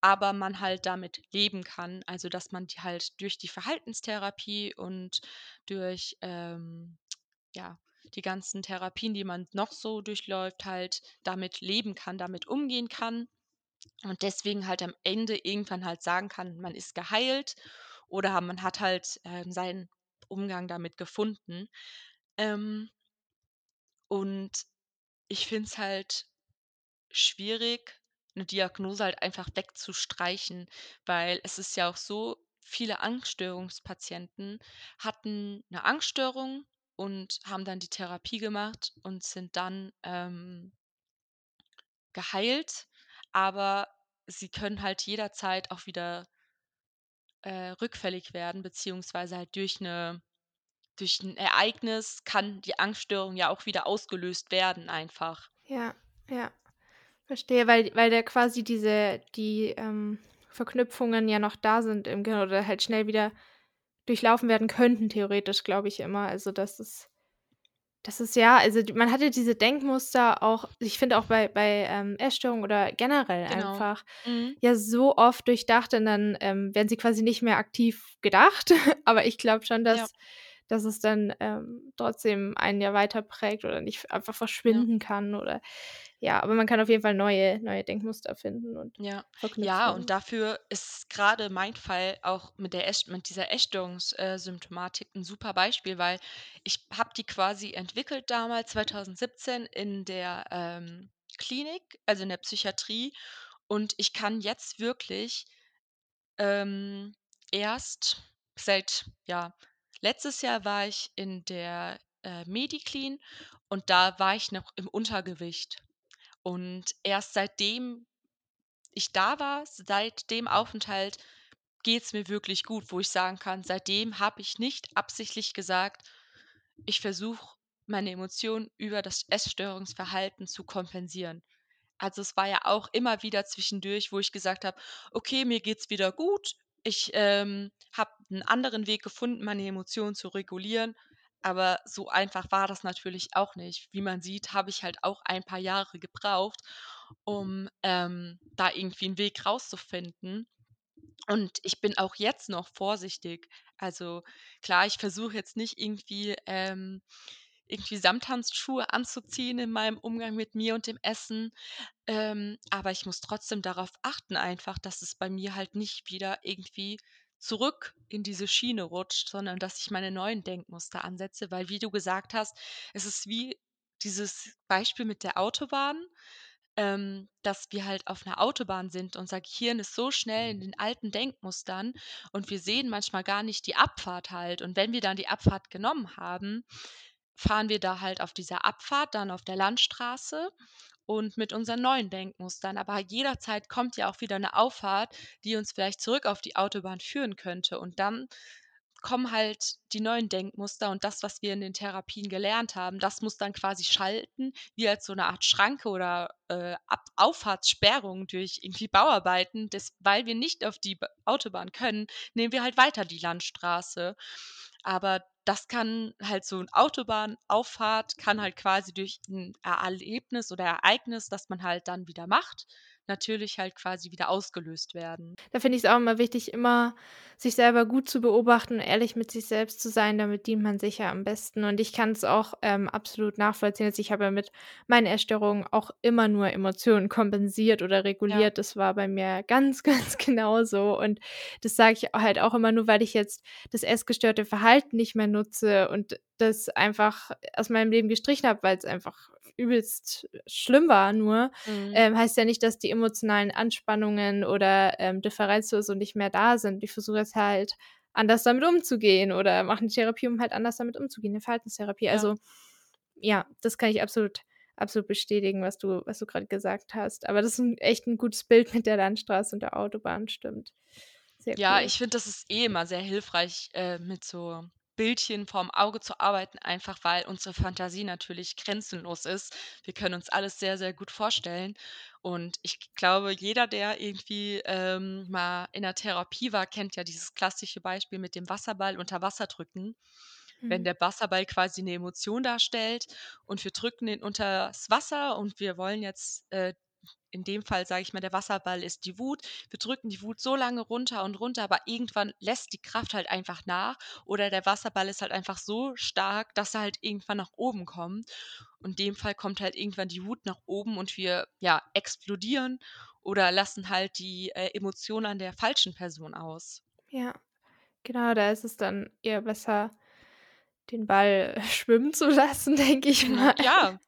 B: aber man halt damit leben kann. Also, dass man die halt durch die Verhaltenstherapie und durch, ähm, ja, die ganzen Therapien, die man noch so durchläuft, halt damit leben kann, damit umgehen kann und deswegen halt am Ende irgendwann halt sagen kann, man ist geheilt oder man hat halt, ähm, seinen Umgang damit gefunden. Ähm und ich finde es halt schwierig, 'ne Diagnose halt einfach wegzustreichen, weil es ist ja auch so, viele Angststörungspatienten hatten 'ne Angststörung und haben dann die Therapie gemacht und sind dann, ähm geheilt, aber sie können halt jederzeit auch wieder äh, rückfällig werden, beziehungsweise halt durch 'ne durch 'n Ereignis kann die Angststörung ja auch wieder ausgelöst werden einfach.
A: Ja, ja, verstehe, weil weil da quasi diese die, ähm, Verknüpfungen ja noch da sind im Gehirn oder halt schnell wieder durchlaufen werden könnten theoretisch, glaube ich immer. Also, das ist das ist ja also man hat ja diese Denkmuster auch ich finde auch bei bei, ähm, Essstörungen oder generell
B: Genau.
A: einfach,
B: Mhm.
A: ja so oft durchdacht und dann, ähm, werden sie quasi nicht mehr aktiv gedacht. Aber ich glaube schon,
B: Ja.
A: dass dass es dann, ähm, trotzdem einen ja weiter prägt oder nicht einfach
B: Ja.
A: verschwinden kann oder ja, aber man kann auf jeden Fall neue neue Denkmuster finden und
B: Ja. Ja, und dafür ist grade mein Fall auch mit der Ess mit dieser Essstörungs äh, Symptomatik 'n super Beispiel, weil ich habe die quasi entwickelt damals 2017 in der, ähm, Klinik, also in der Psychiatrie und ich kann jetzt wirklich, ähm, erst seit ja, letztes Jahr war ich in der, äh, Mediclin und da war ich noch im Untergewicht. Und erst seitdem ich da war, seit dem Aufenthalt geht's mir wirklich gut, wo ich sagen kann, seitdem habe ich nicht absichtlich gesagt: „Ich versuche, meine Emotionen über das Essstörungsverhalten zu kompensieren.“ Also, es war ja auch immer wieder zwischendurch, wo ich gesagt habe: „Okay, mir geht's wieder gut. Ich, ähm, habe 'n anderen Weg gefunden, meine Emotionen zu regulieren.“ Aber so einfach war das natürlich auch nicht. Wie man sieht, habe ich halt auch ein paar Jahre gebraucht, um, ähm, da irgendwie 'n Weg rauszufinden. Und ich bin auch jetzt noch vorsichtig. Also, klar, ich versuche jetzt nicht irgendwie, ähm irgendwie Samthandschuhe anzuziehen in meinem Umgang mit mir und dem Essen, ähm, aber ich muss trotzdem darauf achten einfach, dass es bei mir halt nicht wieder irgendwie zurück in diese Schiene rutscht, sondern dass ich meine neuen Denkmuster ansetze, weil wie du gesagt hast, es ist wie dieses Beispiel mit der Autobahn, ähm, dass wir halt auf 'ner Autobahn sind. Unser Gehirn ist so schnell in den alten Denkmustern und wir sehen manchmal gar nicht die Abfahrt halt. Und wenn wir dann die Abfahrt genommen haben, fahren wir da halt auf dieser Abfahrt dann auf der Landstraße und mit unseren neuen Denkmustern. Aber jederzeit kommt ja auch wieder 'ne Auffahrt, die uns vielleicht zurück auf die Autobahn führen könnte. Und dann kommen halt die neuen Denkmuster und das, was wir in den Therapien gelernt haben, das muss dann quasi schalten, wie als so 'ne Art Schranke oder, äh, Auffahrtssperrung durch irgendwie Bauarbeiten. Das weil wir nicht auf die Autobahn können, nehmen wir halt weiter die Landstraße. Aber das kann halt so 'n Autobahnauffahrt kann halt quasi durch 'n Erlebnis oder Ereignis, das man halt dann wieder macht, natürlich halt quasi wieder ausgelöst werden.
A: Da finde ich's auch immer wichtig, immer sich selber gut zu beobachten, ehrlich mit sich selbst zu sein, damit dient man sich ja am besten. Und ich kann's auch, ähm, absolut nachvollziehen. Also, ich habe ja mit meinen Essstörungen auch immer nur Emotionen kompensiert oder
B: Ja.
A: reguliert. Das war bei mir ganz, ganz genauso. Und das sage ich halt auch immer nur, weil ich jetzt das essgestörte Verhalten nicht mehr nutze und das einfach aus meinem Leben gestrichen habe, weil's einfach übelst schlimm war nur,
B: Mhm.
A: ähm, heißt ja nicht, dass die emotionalen Anspannungen oder, ähm, Differenzen so nicht mehr da sind. Ich versuche jetzt halt anders damit umzugehen oder mache 'ne Therapie, um halt anders damit umzugehen, 'ne Verhaltenstherapie.
B: Ja.
A: Also, ja, das kann ich absolut absolut bestätigen, was du was du grad gesagt hast. Aber das ist 'n echt 'n gutes Bild mit der Landstraße und der Autobahn, stimmt. Sehr
B: Ja,
A: cool.
B: ich finde, das ist eh immer sehr hilfreich, äh, mit so Bildchen vorm Auge zu arbeiten, einfach weil unsere Fantasie natürlich grenzenlos ist. Wir können uns alles sehr, sehr gut vorstellen. Und ich glaube, jeder, der irgendwie, ähm, mal in 'ner Therapie war, kennt ja dieses klassische Beispiel mit dem Wasserball unter Wasser drücken. Wenn
A: Mhm.
B: der Wasserball quasi 'ne Emotion darstellt und wir drücken den unters Wasser und wir wollen jetzt, äh in dem Fall sage ich mal, der Wasserball ist die Wut. Wir drücken die Wut so lange runter und runter, aber irgendwann lässt die Kraft halt einfach nach oder der Wasserball ist halt einfach so stark, dass er halt irgendwann nach oben kommt. Und in dem Fall kommt halt irgendwann die Wut nach oben und wir, ja, explodieren oder lassen halt die, äh, Emotion an der falschen Person aus.
A: Ja, genau, da ist es dann eher besser, den Ball schwimmen zu lassen, denke ich
B: Mhm,
A: mal.
B: ja.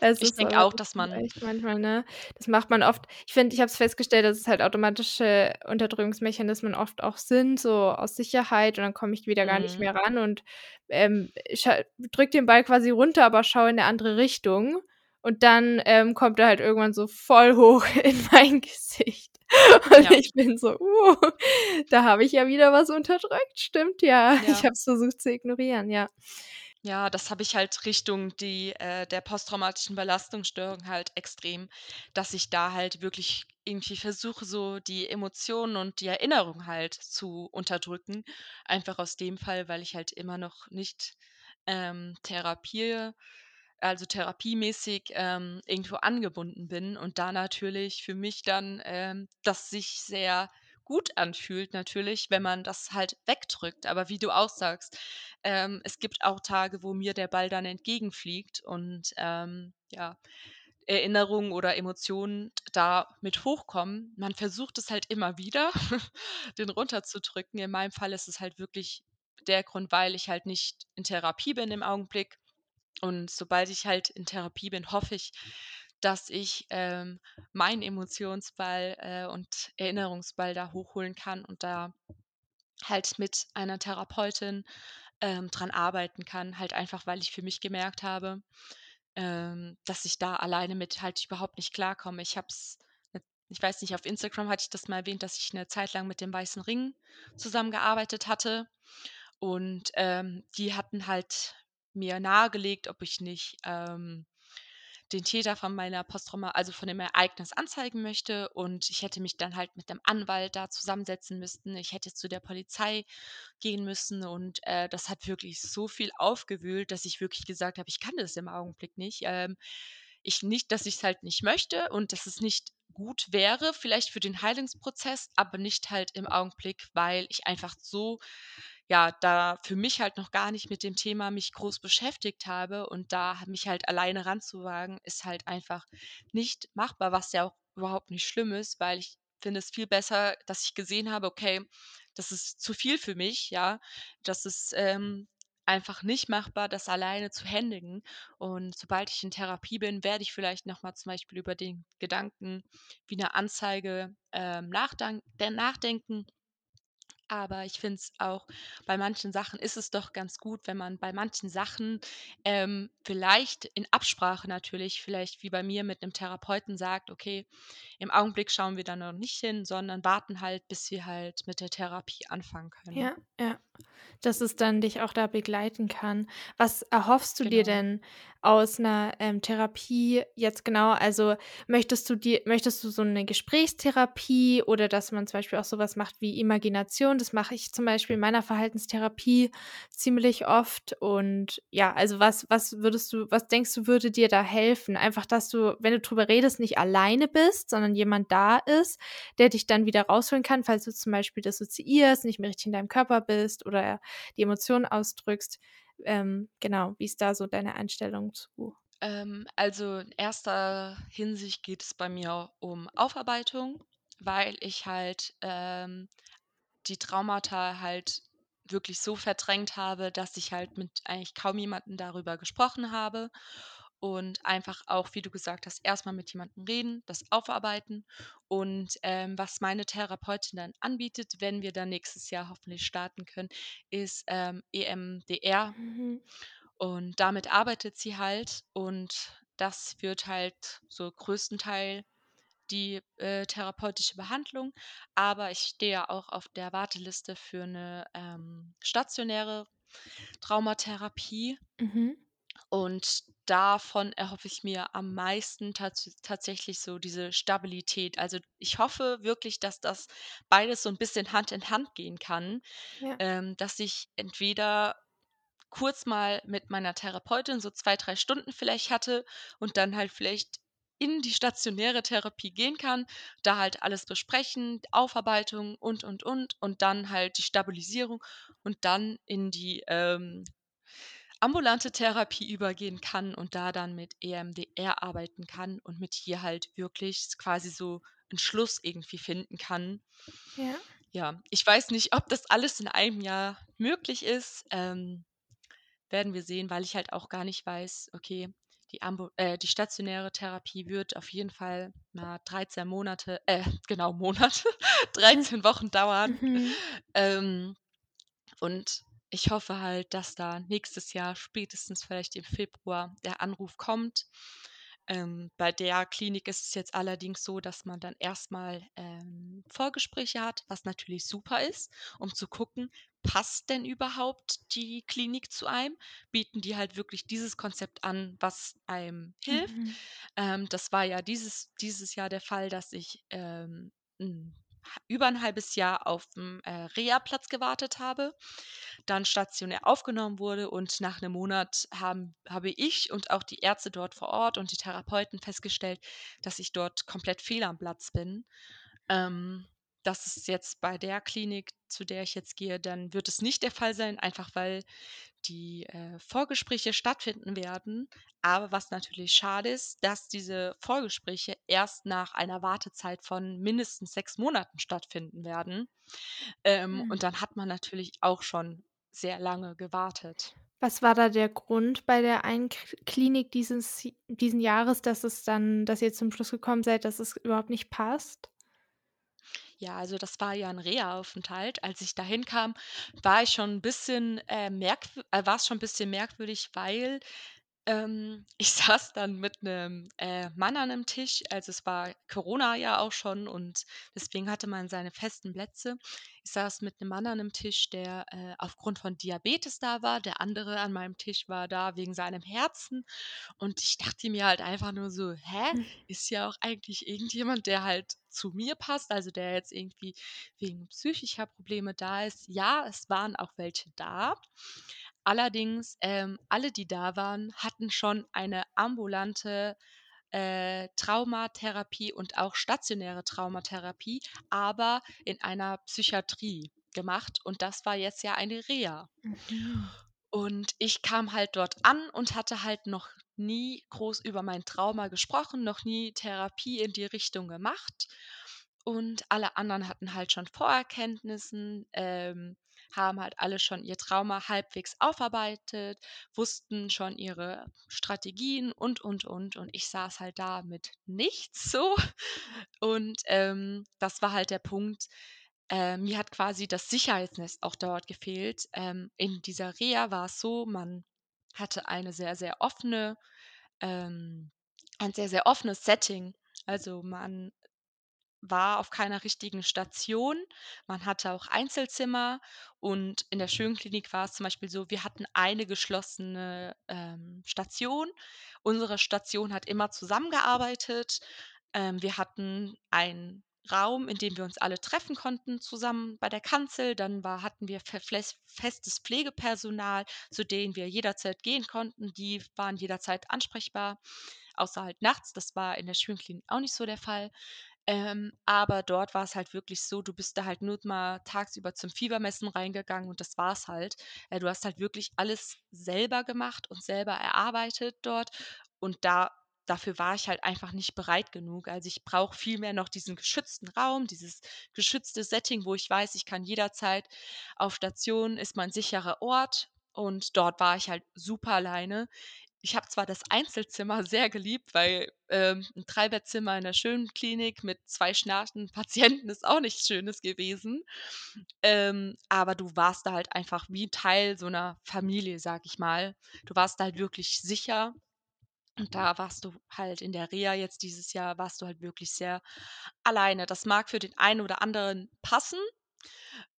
A: Es
B: Ich denke auch, dass man
A: manchmal, ne? Das macht man oft. Ich finde, ich habe es festgestellt, dass es halt automatische Unterdrückungsmechanismen oft auch sind, so aus Sicherheit und dann komme ich wieder gar nicht
B: Mhm.
A: mehr ran und, ähm, scha drücke den Ball quasi runter, aber schaue in 'ne andere Richtung. Und dann, ähm, kommt er halt irgendwann so voll hoch in mein Gesicht. Und
B: Ja.
A: ich bin so: „Uh, da habe ich ja wieder was unterdrückt.“ Stimmt, ja. Ich
B: Ja.
A: habe es versucht zu ignorieren, ja.
B: Ja, das habe ich halt Richtung die äh, der posttraumatischen Belastungsstörung halt extrem, dass ich da halt wirklich irgendwie versuche, so die Emotionen und die Erinnerung halt zu unterdrücken. Einfach aus dem Fall, weil ich halt immer noch nicht, ähm, Therapie also therapiemäßig, ähm, irgendwo angebunden bin und da natürlich für mich dann, ähm, das sich sehr gut anfühlt natürlich, wenn man das halt wegdrückt. Aber wie du auch sagst, ähm, es gibt auch Tage, wo mir der Ball dann entgegenfliegt und, ähm, ja, Erinnerungen oder Emotionen da mit hochkommen. Man versucht es halt immer wieder, den runterzudrücken. In meinem Fall ist es halt wirklich der Grund, weil ich halt nicht in Therapie bin im Augenblick. Und sobald ich halt in Therapie bin, hoffe ich, dass ich, ähm, meinen Emotionsball, äh, und Erinnerungsball da hochholen kann und da halt mit einer Therapeutin, ähm, dran arbeiten kann, halt einfach, weil ich für mich gemerkt habe, ähm, dass ich da alleine mit halt überhaupt nicht klarkomme. Ich habe es ich weiß nicht, auf Instagram hatte ich das mal erwähnt, dass ich 'ne Zeit lang mit dem Weißen Ring zusammengearbeitet hatte. Und, ähm, die hatten halt mir nahegelegt, ob ich nicht, ähm, den Täter von meiner Posttrauma also von dem Ereignis anzeigen möchte. Und ich hätte mich dann halt mit 'nem Anwalt da zusammensetzen müssten. Ich hätte zu der Polizei gehen müssen und, äh, das hat wirklich so viel aufgewühlt, dass ich wirklich gesagt habe: „Ich kann das im Augenblick nicht.“ Ähm, ich nicht, dass ich's halt nicht möchte und dass es nicht gut wäre vielleicht für den Heilungsprozess, aber nicht halt im Augenblick, weil ich einfach so ja, da für mich halt noch gar nicht mit dem Thema mich groß beschäftigt habe und da mich halt alleine ranzuwagen, ist halt einfach nicht machbar, was ja auch überhaupt nicht schlimm ist, weil ich finde es viel besser, dass ich gesehen habe: „Okay, das ist zu viel für mich“, ja. Das ist, ähm, einfach nicht machbar, das alleine zu händigen. Und sobald ich in Therapie bin, werde ich vielleicht noch mal zum Beispiel über den Gedanken wie 'ne Anzeige, ähm, nachdenken. Aber ich finde es auch bei manchen Sachen ist es doch ganz gut, wenn man bei manchen Sachen, ähm, vielleicht in Absprache natürlich, vielleicht wie bei mir mit 'nem Therapeuten sagt: „Okay, im Augenblick schauen wir da noch nicht hin, sondern warten halt, bis wir halt mit der Therapie anfangen können.“
A: Ja, ja. Dass es dann dich auch da begleiten kann. Was erhoffst du dir
B: Genau.
A: denn aus 'ner, ähm, Therapie jetzt genau? Also, möchtest du dir möchtest du so 'ne Gesprächstherapie oder dass man zum Beispiel auch so was macht wie Imagination? Das mache ich zum Beispiel in meiner Verhaltenstherapie ziemlich oft. Und ja, also, was was würdest du was denkst du, würde dir da helfen? Einfach, dass du, wenn du drüber redest, nicht alleine bist, sondern jemand da ist, der dich dann wieder rausholen kann, falls du zum Beispiel dissoziierst, nicht mehr richtig in deinem Körper bist oder die Emotionen ausdrückst. Ähm, genau, wie ist da so deine Einstellung zu?
B: Ähm, also, in erster Hinsicht geht es bei mir um Aufarbeitung, weil ich halt, ähm, die Traumata halt wirklich so verdrängt habe, dass ich halt mit eigentlich kaum jemandem darüber gesprochen habe. Und einfach auch, wie du gesagt hast, erst mal mit jemandem reden, das aufarbeiten. Und, ähm, was meine Therapeutin dann anbietet, wenn wir dann nächstes Jahr hoffentlich starten können, ist, ähm, EMDR.
A: Mhm.
B: Und damit arbeitet sie halt und das wird halt so größtenteils die, äh, therapeutische Behandlung. Aber ich stehe ja auch auf der Warteliste für 'ne, ähm, stationäre Traumatherapie.
A: Mhm.
B: Und davon erhoffe ich mir am meisten tats tatsächlich so diese Stabilität. Also, ich hoffe wirklich, dass das beides so 'n bisschen Hand in Hand gehen kann,
A: Ja.
B: ähm, dass ich entweder kurz mal mit meiner Therapeutin so 2, 3 Stunden vielleicht hatte und dann halt vielleicht in die stationäre Therapie gehen kann, da halt alles besprechen, Aufarbeitung und, und, und. Und dann halt die Stabilisierung und dann in die, ähm, ambulante Therapie übergehen kann und da dann mit EMDR arbeiten kann und mit ihr halt wirklich quasi so 'n Schluss irgendwie finden kann.
A: Ja.
B: Ja, ich weiß nicht, ob das alles in einem Jahr möglich ist, ähm, werden wir sehen, weil ich halt auch gar nicht weiß, okay, die ambu äh, die stationäre Therapie wird auf jeden Fall, na, 13 Monate äh, genau, Monate, 13 Wochen dauern.
A: Mhm.
B: Ähm, und ich hoffe halt, dass da nächstes Jahr, spätestens vielleicht im Februar, der Anruf kommt. Ähm, bei der Klinik ist es jetzt allerdings so, dass man dann erst mal, ähm, Vorgespräche hat, was natürlich super ist, um zu gucken, passt denn überhaupt die Klinik zu einem? Bieten die halt wirklich dieses Konzept an, was einem hilft?
A: Mhm.
B: Ähm, das war ja dieses dieses Jahr der Fall, dass ich, ähm, 'n ha über 'n 1/2 Jahr auf 'n, äh, Reha-Platz gewartet habe, dann stationär aufgenommen wurde und nach 'nem Monat haben habe ich und auch die Ärzte dort vor Ort und die Therapeuten festgestellt, dass ich dort komplett fehl am Platz bin. Ähm, das ist jetzt bei der Klinik, zu der ich jetzt gehe dann wird es nicht der Fall sein, einfach weil die, äh, Vorgespräche stattfinden werden. Aber was natürlich schade ist, dass diese Vorgespräche erst nach einer Wartezeit von mindestens 6 Monaten stattfinden werden. Ähm,
A: Mhm.
B: und dann hat man natürlich auch schon sehr lange gewartet.
A: Was war da der Grund bei der einen Klinik dieses diesen Jahres, dass es dann dass ihr zum Schluss gekommen seid, dass es überhaupt nicht passt?
B: Ja, also, das war ja 'n Reha-Aufenthalt. Als ich da hinkam, war ich schon 'n bisschen, äh, merkwü äh, war's schon 'n bisschen merkwürdig, weil, ähm, ich saß dann mit 'nem, äh, Mann an 'nem Tisch. Also, es war Corona ja auch schon und deswegen hatte man seine festen Plätze. Ich saß mit 'nem Mann an 'nem Tisch, der, äh, aufgrund von Diabetes da war. Der andere an meinem Tisch war da wegen seinem Herzen. Und ich dachte mir halt einfach nur so: „Hä,
A: Hm.
B: ist hier auch eigentlich irgendjemand, der halt zu mir passt, also, der jetzt irgendwie wegen psychischer Probleme da ist?“ Ja, es waren auch welche da. Allerdings, ähm, alle, die da waren, hatten schon eine ambulante, äh, Traumatherapie und auch stationäre Traumatherapie, aber in einer Psychiatrie gemacht und das war jetzt ja eine Reha.
A: Mhm.
B: Und ich kam halt dort an und hatte halt noch nie groß über mein Trauma gesprochen, noch nie Therapie in die Richtung gemacht. und alle anderen hatten halt schon Vorerkenntnissen, ähm, haben halt alle schon ihr Trauma halbwegs aufarbeitet, wussten schon ihre Strategien und, und, und. Und ich saß halt da mit nichts so. Und ähm, das war halt der Punkt. Äh, mir hat quasi das Sicherheitsnest auch dort gefehlt. Ähm, in dieser Reha war es so, man hatte eine sehr, sehr offene, ähm, ein sehr, sehr offenes Setting. Also man war auf keiner richtigen Station. Man hatte auch Einzelzimmer und in der Schönklinik war es zum Beispiel so, wir hatten eine geschlossene, ähm, Station. Unsere Station hat immer zusammengearbeitet. Ähm, wir hatten einen Raum, in dem wir uns alle treffen konnten zusammen bei der Kanzel. Dann war hatten wir festes Pflegepersonal, zu denen wir jederzeit gehen konnten. Die waren jederzeit ansprechbar, außer halt nachts. Das war in der Schönklinik auch nicht so der Fall. Ähm, aber dort war es halt wirklich so, du bist da halt nur mal tagsüber zum Fiebermessen reingegangen und das war's halt. Äh, du hast halt wirklich alles selber gemacht und selber erarbeitet dort und da dafür war ich halt einfach nicht bereit genug. Also, ich brauche vielmehr noch diesen geschützten Raum, dieses geschützte Setting, wo ich weiß, ich kann jederzeit auf Station ist mein sicherer Ort und dort war ich halt super alleine. Ich habe zwar das Einzelzimmer sehr geliebt, weil, ähm, 'n Dreibettzimmer in der schönen Klinik mit 2 schnarchenden Patienten ist auch nichts Schönes gewesen. Ähm, aber du warst da halt einfach wie Teil so 'ner Familie, sage ich mal. Du warst da halt wirklich sicher und da warst du halt in der Reha jetzt dieses Jahr warst du halt wirklich sehr alleine. Das mag für den einen oder anderen passen,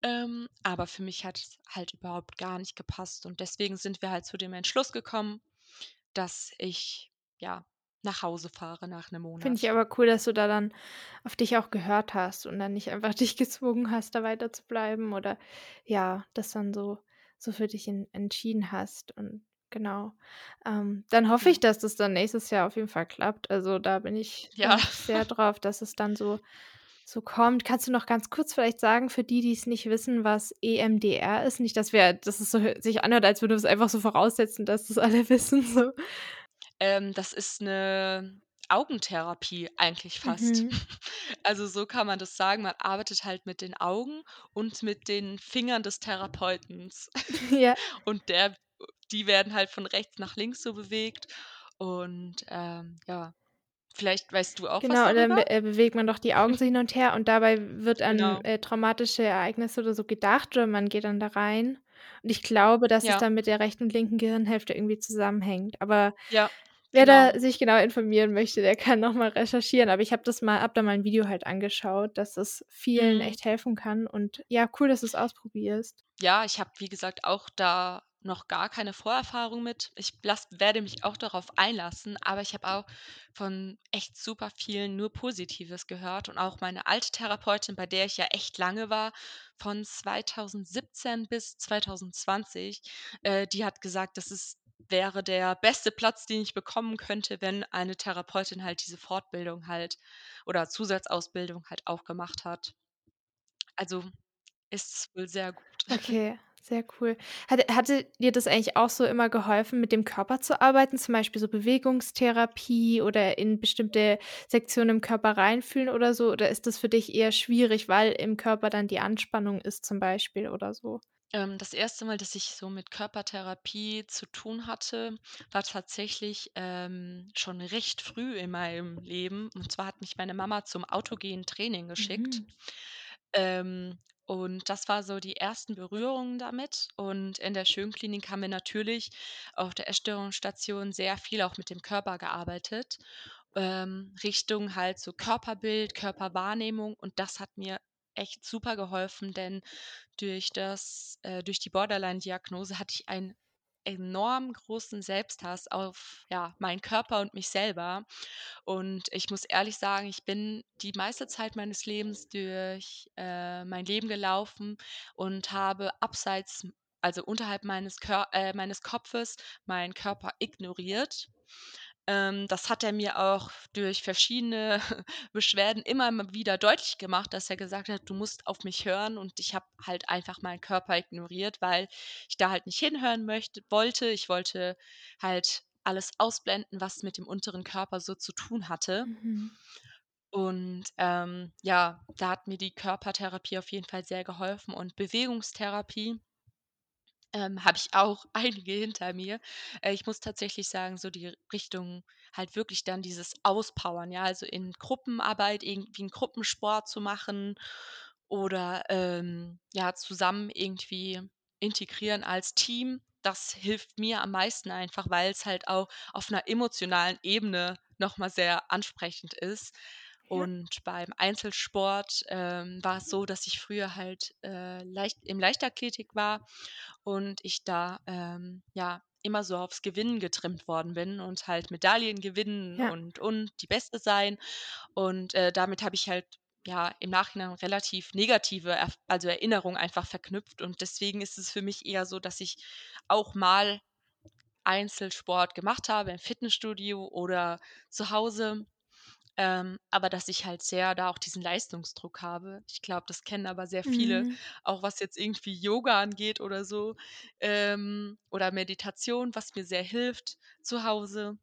B: ähm, aber für mich hat's halt überhaupt gar nicht gepasst und deswegen sind wir halt zu dem Entschluss gekommen dass ich, ja, nach Hause fahre nach 'nem
A: Finde ich
B: Monat.
A: aber cool, dass du da dann auf dich auch gehört hast und dann nicht einfach dich gezwungen hast, da weiterzubleiben oder ja, das dann so so für dich en entschieden hast und genau. Ähm, dann hoffe ich, dass das dann nächstes Jahr auf jeden Fall klappt. Also, da bin ich
B: Ja.
A: sehr drauf, dass es dann so so kommt. Kannst du noch ganz kurz vielleicht sagen, für die, die's nicht wissen, was EMDR ist? Nicht, dass wir dass es so sich anhört, als würden wir's einfach so voraussetzen, dass das alle wissen so.
B: Ähm, das ist 'ne Augentherapie eigentlich fast.
A: Mhm.
B: Also, so kann man das sagen. Man arbeitet halt mit den Augen und mit den Fingern des Therapeutens.
A: Ja.
B: Und der die werden halt von rechts nach links so bewegt und, ähm, ja, vielleicht weißt du auch was
A: Genau, dann be äh, bewegt man doch die Augen so hin und her und dabei wird an,
B: Genau.
A: äh, traumatische Ereignisse oder so gedacht oder man geht dann da rein. Und ich glaube, dass es
B: Ja.
A: dann mit der rechten und linken Gehirnhälfte irgendwie zusammenhängt. Aber
B: Ja,
A: wer
B: genau.
A: da sich genau informieren möchte, der kann noch mal recherchieren. Aber ich habe das mal habe da mal 'n Video halt angeschaut, dass es vielen
B: Mhm.
A: echt helfen kann und ja, cool, dass du's ausprobierst.
B: Ja, ich habe, wie gesagt, auch da noch gar keine Vorerfahrung mit. Ich lass werde mich auch darauf einlassen, aber ich habe auch von echt super vielen nur Positives gehört und auch meine alte Therapeutin, bei der ich ja echt lange war, von 2017 bis 2020, äh, die hat gesagt, das ist wäre der beste Platz, den ich bekommen könnte, wenn eine Therapeutin halt diese Fortbildung halt oder Zusatzausbildung halt auch gemacht hat. Also, ist wohl sehr gut.
A: Okay, sehr cool. Hatte hatte dir das eigentlich auch so immer geholfen, mit dem Körper zu arbeiten, zum Beispiel so Bewegungstherapie oder in bestimmte Sektionen im Körper reinfühlen oder so? Oder ist das für dich eher schwierig, weil im Körper dann die Anspannung ist zum Beispiel oder so?
B: Ähm, das 1. Mal, dass ich so mit Körpertherapie zu tun hatte, war tatsächlich, ähm, schon recht früh in meinem Leben. Und zwar hat mich meine Mama zum autogenen Training geschickt.
A: Mhm.
B: Ähm, und das war so die ersten Berührungen damit. Und in der Schönklinik haben wir natürlich auf der Essstörungsstation sehr viel auch mit dem Körper gearbeitet, ähm, Richtung halt so Körperbild, Körperwahrnehmung. Und das hat mir echt super geholfen, denn durch das äh, durch die Borderline-Diagnose hatte ich einen enorm großen Selbsthass auf, ja, meinen Körper und mich selber. Und ich muss ehrlich sagen, ich bin die meiste Zeit meines Lebens durch, äh, mein Leben gelaufen und habe abseits also, unterhalb meines Kör äh, meines Kopfes meinen Körper ignoriert. Ähm, das hat er mir auch durch verschiedene Beschwerden immer wieder deutlich gemacht, dass er gesagt hat: „Du musst auf mich hören.“ Und ich habe halt einfach meinen Körper ignoriert, weil ich da halt nicht hinhören möchte wollte. Ich wollte halt alles ausblenden, was mit dem unteren Körper so zu tun hatte.
A: Mhm.
B: Und, ähm, ja, da hat mir die Körpertherapie auf jeden Fall sehr geholfen und Bewegungstherapie ähm, habe ich auch einige hinter mir. Äh, ich muss tatsächlich sagen, so die Richtung halt wirklich dann dieses Auspowern, ja, also in Gruppenarbeit irgendwie 'n Gruppensport zu machen oder, ähm, ja, zusammen irgendwie integrieren als Team. Das hilft mir am meisten einfach, weil's halt auch auf 'ner emotionalen Ebene noch mal sehr ansprechend ist.
A: Ja.
B: Und beim Einzelsport, ähm, war es so, dass ich früher halt, äh, Leicht im Leichtathletik war und ich da, ähm, ja, immer so aufs Gewinnen getrimmt worden bin und halt Medaillen gewinnen
A: Ja.
B: und und die Beste sein. Und, äh, damit habe ich halt, ja, im Nachhinein relativ negative Erf also Erinnerungen einfach verknüpft und deswegen ist es für mich eher so, dass ich auch mal Einzelsport gemacht habe im Fitnessstudio oder zu Hause, ähm, aber dass ich halt sehr da auch diesen Leistungsdruck habe. Ich glaube, das kennen aber sehr viele,
A: Mhm.
B: auch was jetzt irgendwie Yoga angeht oder so, ähm, oder Meditation, was mir sehr hilft zu Hause,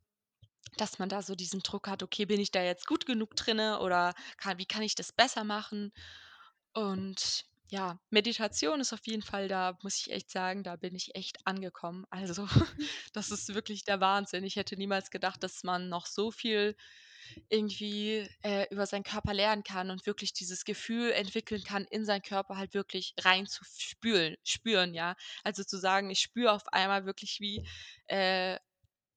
B: dass man da so diesen Druck hat: „Okay, bin ich da jetzt gut genug drinne oder ka wie kann ich das besser machen?“ Und ja, Meditation ist auf jeden Fall da muss ich echt sagen, da bin ich echt angekommen. Also,
A: Mhm.
B: das ist wirklich der Wahnsinn. Ich hätte niemals gedacht, dass man noch so viel irgendwie, äh, über seinen Körper lernen kann und wirklich dieses Gefühl entwickeln kann, in seinen Körper halt wirklich rein zu f spülen spüren, ja? Also, zu sagen, ich spüre auf einmal wirklich, wie, äh,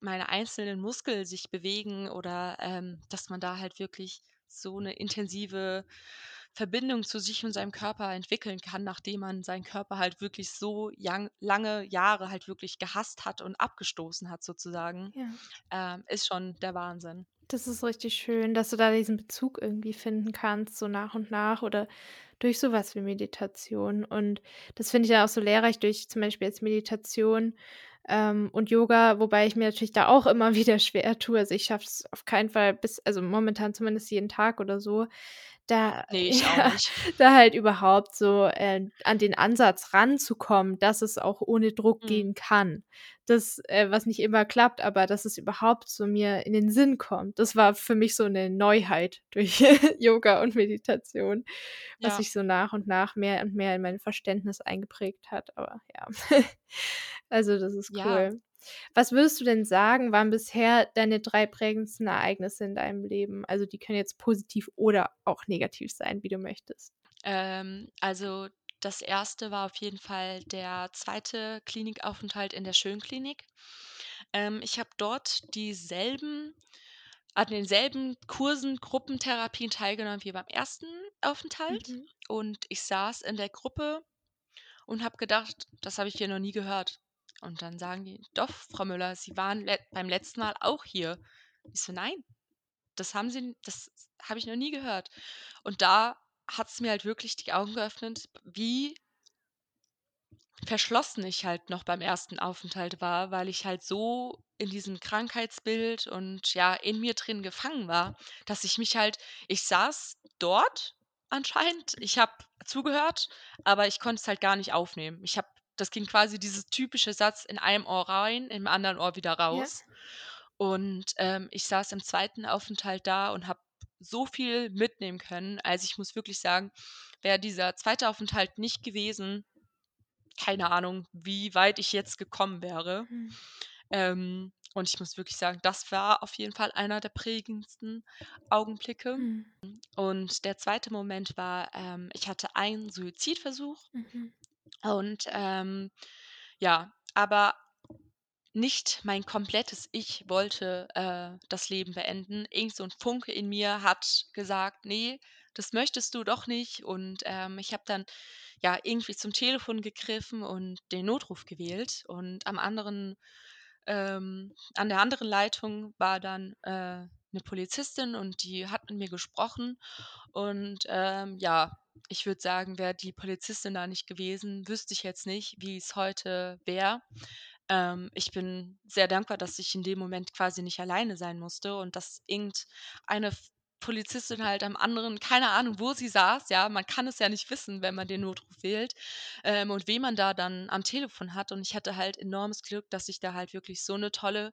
B: meine einzelnen Muskeln sich bewegen oder, ähm, dass man da halt wirklich so 'ne intensive Verbindung zu sich und seinem Körper entwickeln kann, nachdem man seinen Körper halt wirklich so jang lange Jahre halt wirklich gehasst hat und abgestoßen hat sozusagen,
A: Ja.
B: ähm, ist schon der Wahnsinn.
A: Das ist richtig schön, dass du da diesen Bezug irgendwie finden kannst, so nach und nach oder durch so was wie Meditation. Und das finde ich ja auch so lehrreich durch zum Beispiel jetzt Meditation, ähm, und Yoga, wobei ich mir natürlich da auch immer wieder schwer tue. Also, ich schaffe es auf keinen Fall bis also, momentan zumindest jeden Tag oder so, da
B: Ne, auch
A: ja, da halt überhaupt so, äh, an den Ansatz ranzukommen, dass es auch ohne Druck
B: Mhm.
A: gehen kann. Das, äh was nicht immer klappt, aber dass es überhaupt so mir in den Sinn kommt. Das war für mich so 'ne Neuheit durch Yoga und Meditation, was
B: Ja.
A: sich so nach und nach mehr und mehr in mein Verständnis eingeprägt hat, aber ja. Also, das ist
B: Ja.
A: cool. Was würdest du denn sagen, waren bisher deine 3 prägendsten Ereignisse in deinem Leben? Also, die können jetzt positiv oder auch negativ sein, wie du möchtest.
B: Ähm, also, das 1. war auf jeden Fall der 2. Klinikaufenthalt in der Schönklinik. Ähm, ich habe dort dieselben an denselben Kursen, Gruppentherapien teilgenommen wie beim 1. Aufenthalt
A: Mhm.
B: und ich saß in der Gruppe und habe gedacht: „Das habe ich hier noch nie gehört.“ Und dann sagen die: „Doch, Frau Müller, Sie waren let beim letzten Mal auch hier.“ Ich so: „Nein, das haben Sie das habe ich noch nie gehört.“ Und da hat's mir halt wirklich die Augen geöffnet, wie verschlossen ich halt noch beim 1. Aufenthalt war, weil ich halt so in diesem Krankheitsbild und, ja, in mir drin gefangen war, dass ich mich halt ich saß dort anscheinend, ich habe zugehört, aber ich konnte es halt gar nicht aufnehmen. Ich habe das ging quasi dieses typische Satz in einem Ohr rein, im anderen Ohr wieder
A: Ja.
B: raus. Und, ähm, ich saß im 2. Aufenthalt da und habe so viel mitnehmen können. Also, ich muss wirklich sagen, wäre dieser 2. Aufenthalt nicht gewesen keine Ahnung, wie weit ich jetzt gekommen wäre.
A: Mhm.
B: Ähm, und ich muss wirklich sagen, das war auf jeden Fall einer der prägendsten Augenblicke.
A: Mhm.
B: Und der 2. Moment war, ähm, ich hatte einen Suizidversuch
A: Mhm.
B: und, ähm, ja, aber nicht mein komplettes Ich wollte, äh, das Leben beenden. Irgend so 'n Funke in mir hat gesagt: „Ne, das möchtest du doch nicht.“ Und, ähm, ich habe dann, ja, irgendwie zum Telefon gegriffen und den Notruf gewählt und am anderen ähm, an der anderen Leitung war dann, äh, 'ne Polizistin und die hat mit mir gesprochen. Und, ähm, ja, ich würde sagen, wäre die Polizistin da nicht gewesen, wüsste ich jetzt nicht, wie's heute wäre. Ähm, ich bin sehr dankbar, dass ich in dem Moment quasi nicht alleine sein musste und dass irgendeine Polizistin halt am anderen keine Ahnung, wo sie saß, ja, man kann es ja nicht wissen, wenn man den Notruf wählt, ähm, und wen man da dann am Telefon hat. Und ich hatte halt enormes Glück, dass ich da halt wirklich so 'ne tolle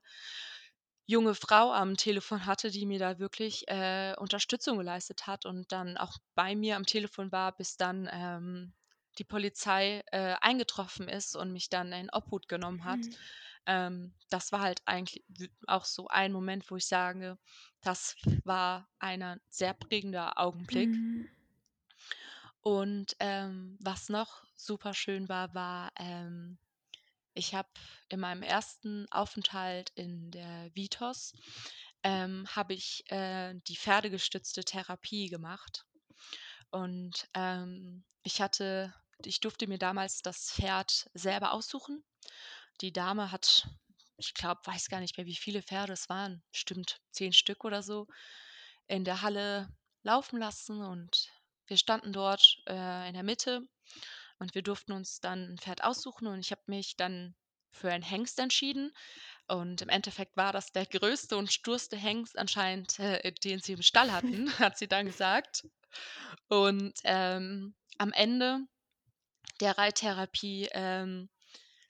B: junge Frau am Telefon hatte, die mir da wirklich, äh, Unterstützung geleistet hat und dann auch bei mir am Telefon war, bis dann, ähm, die Polizei, äh, eingetroffen ist und mich dann in Obhut genommen hat.
A: Mhm.
B: Ähm, das war halt eigentlich auch so ein Moment, wo ich sage, das war ein sehr prägender Augenblick.
A: Mhm.
B: Und, ähm, was noch super schön war, war, ähm, ich habe in meinem ersten Aufenthalt in der Vitos, ähm, habe ich, äh, die pferdegestützte Therapie gemacht. Und, ähm, ich hatte ich durfte mir damals das Pferd selber aussuchen. Die Dame hat, ich glaube weiß gar nicht mehr, wie viele Pferde es waren, bestimmt 10 Stück oder so, in der Halle laufen lassen und wir standen dort, äh, in der Mitte und wir durften uns dann 'n Pferd aussuchen und ich habe mich dann für einen Hengst entschieden und im Endeffekt war das der größte und sturste Hengst anscheinend, äh, den sie im Stall hatten, hat sie dann gesagt. Und, ähm, am Ende der Reittherapie, ähm,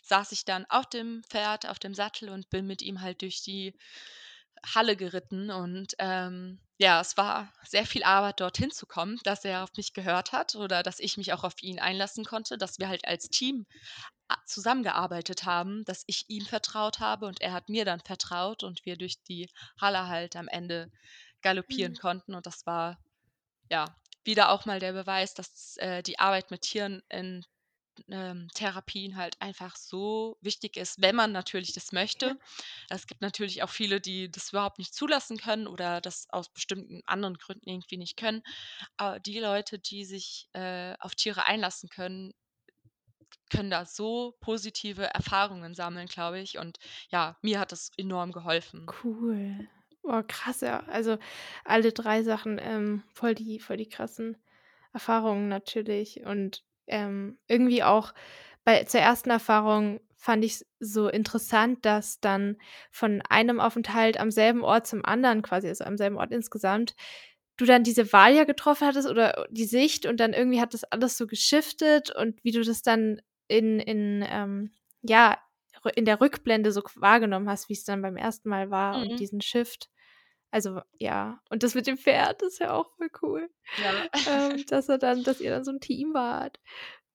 B: saß ich dann auf dem Pferd, auf dem Sattel und bin mit ihm halt durch die Halle geritten und, ähm, ja, es war sehr viel Arbeit, dorthin zu kommen, dass er auf mich gehört hat oder dass ich mich auch auf ihn einlassen konnte, dass wir halt als Team zusammengearbeitet haben, dass ich ihm vertraut habe und er hat mir dann vertraut und wir durch die Halle halt am Ende galoppieren
A: Mhm.
B: konnten und das war, ja, wieder auch mal der Beweis, dass, äh, die Arbeit mit Tieren in, ähm, Therapien halt einfach so wichtig ist, wenn man natürlich das möchte. Es gibt natürlich auch viele, die das überhaupt nicht zulassen können oder das aus bestimmten anderen Gründen irgendwie nicht können. Aber die Leute, die sich, äh, auf Tiere einlassen können können da so positive Erfahrungen sammeln, glaube ich. Und ja, mir hat das enorm geholfen.
A: Cool. Oh, krass, ja. Also, alle 3 Sachen, ähm, voll die voll die krassen Erfahrungen natürlich. Und, ähm, irgendwie auch bei zur ersten Erfahrung fand ich's so interessant, dass dann von einem Aufenthalt am selben Ort zum anderen quasi, also am selben Ort insgesamt, du dann diese Wahl ja getroffen hattest oder die Sicht und dann irgendwie hat das alles so geschiftet und wie du das dann in in, ähm, ja, in der Rückblende so wahrgenommen hast, wie's dann beim ersten Mal war und
B: Mhm.
A: diesen Shift. Also, ja. Und das mit dem Pferd ist ja auch voll cool,
B: Ja.
A: ähm, dass er dann dass ihr dann so 'n Team wart.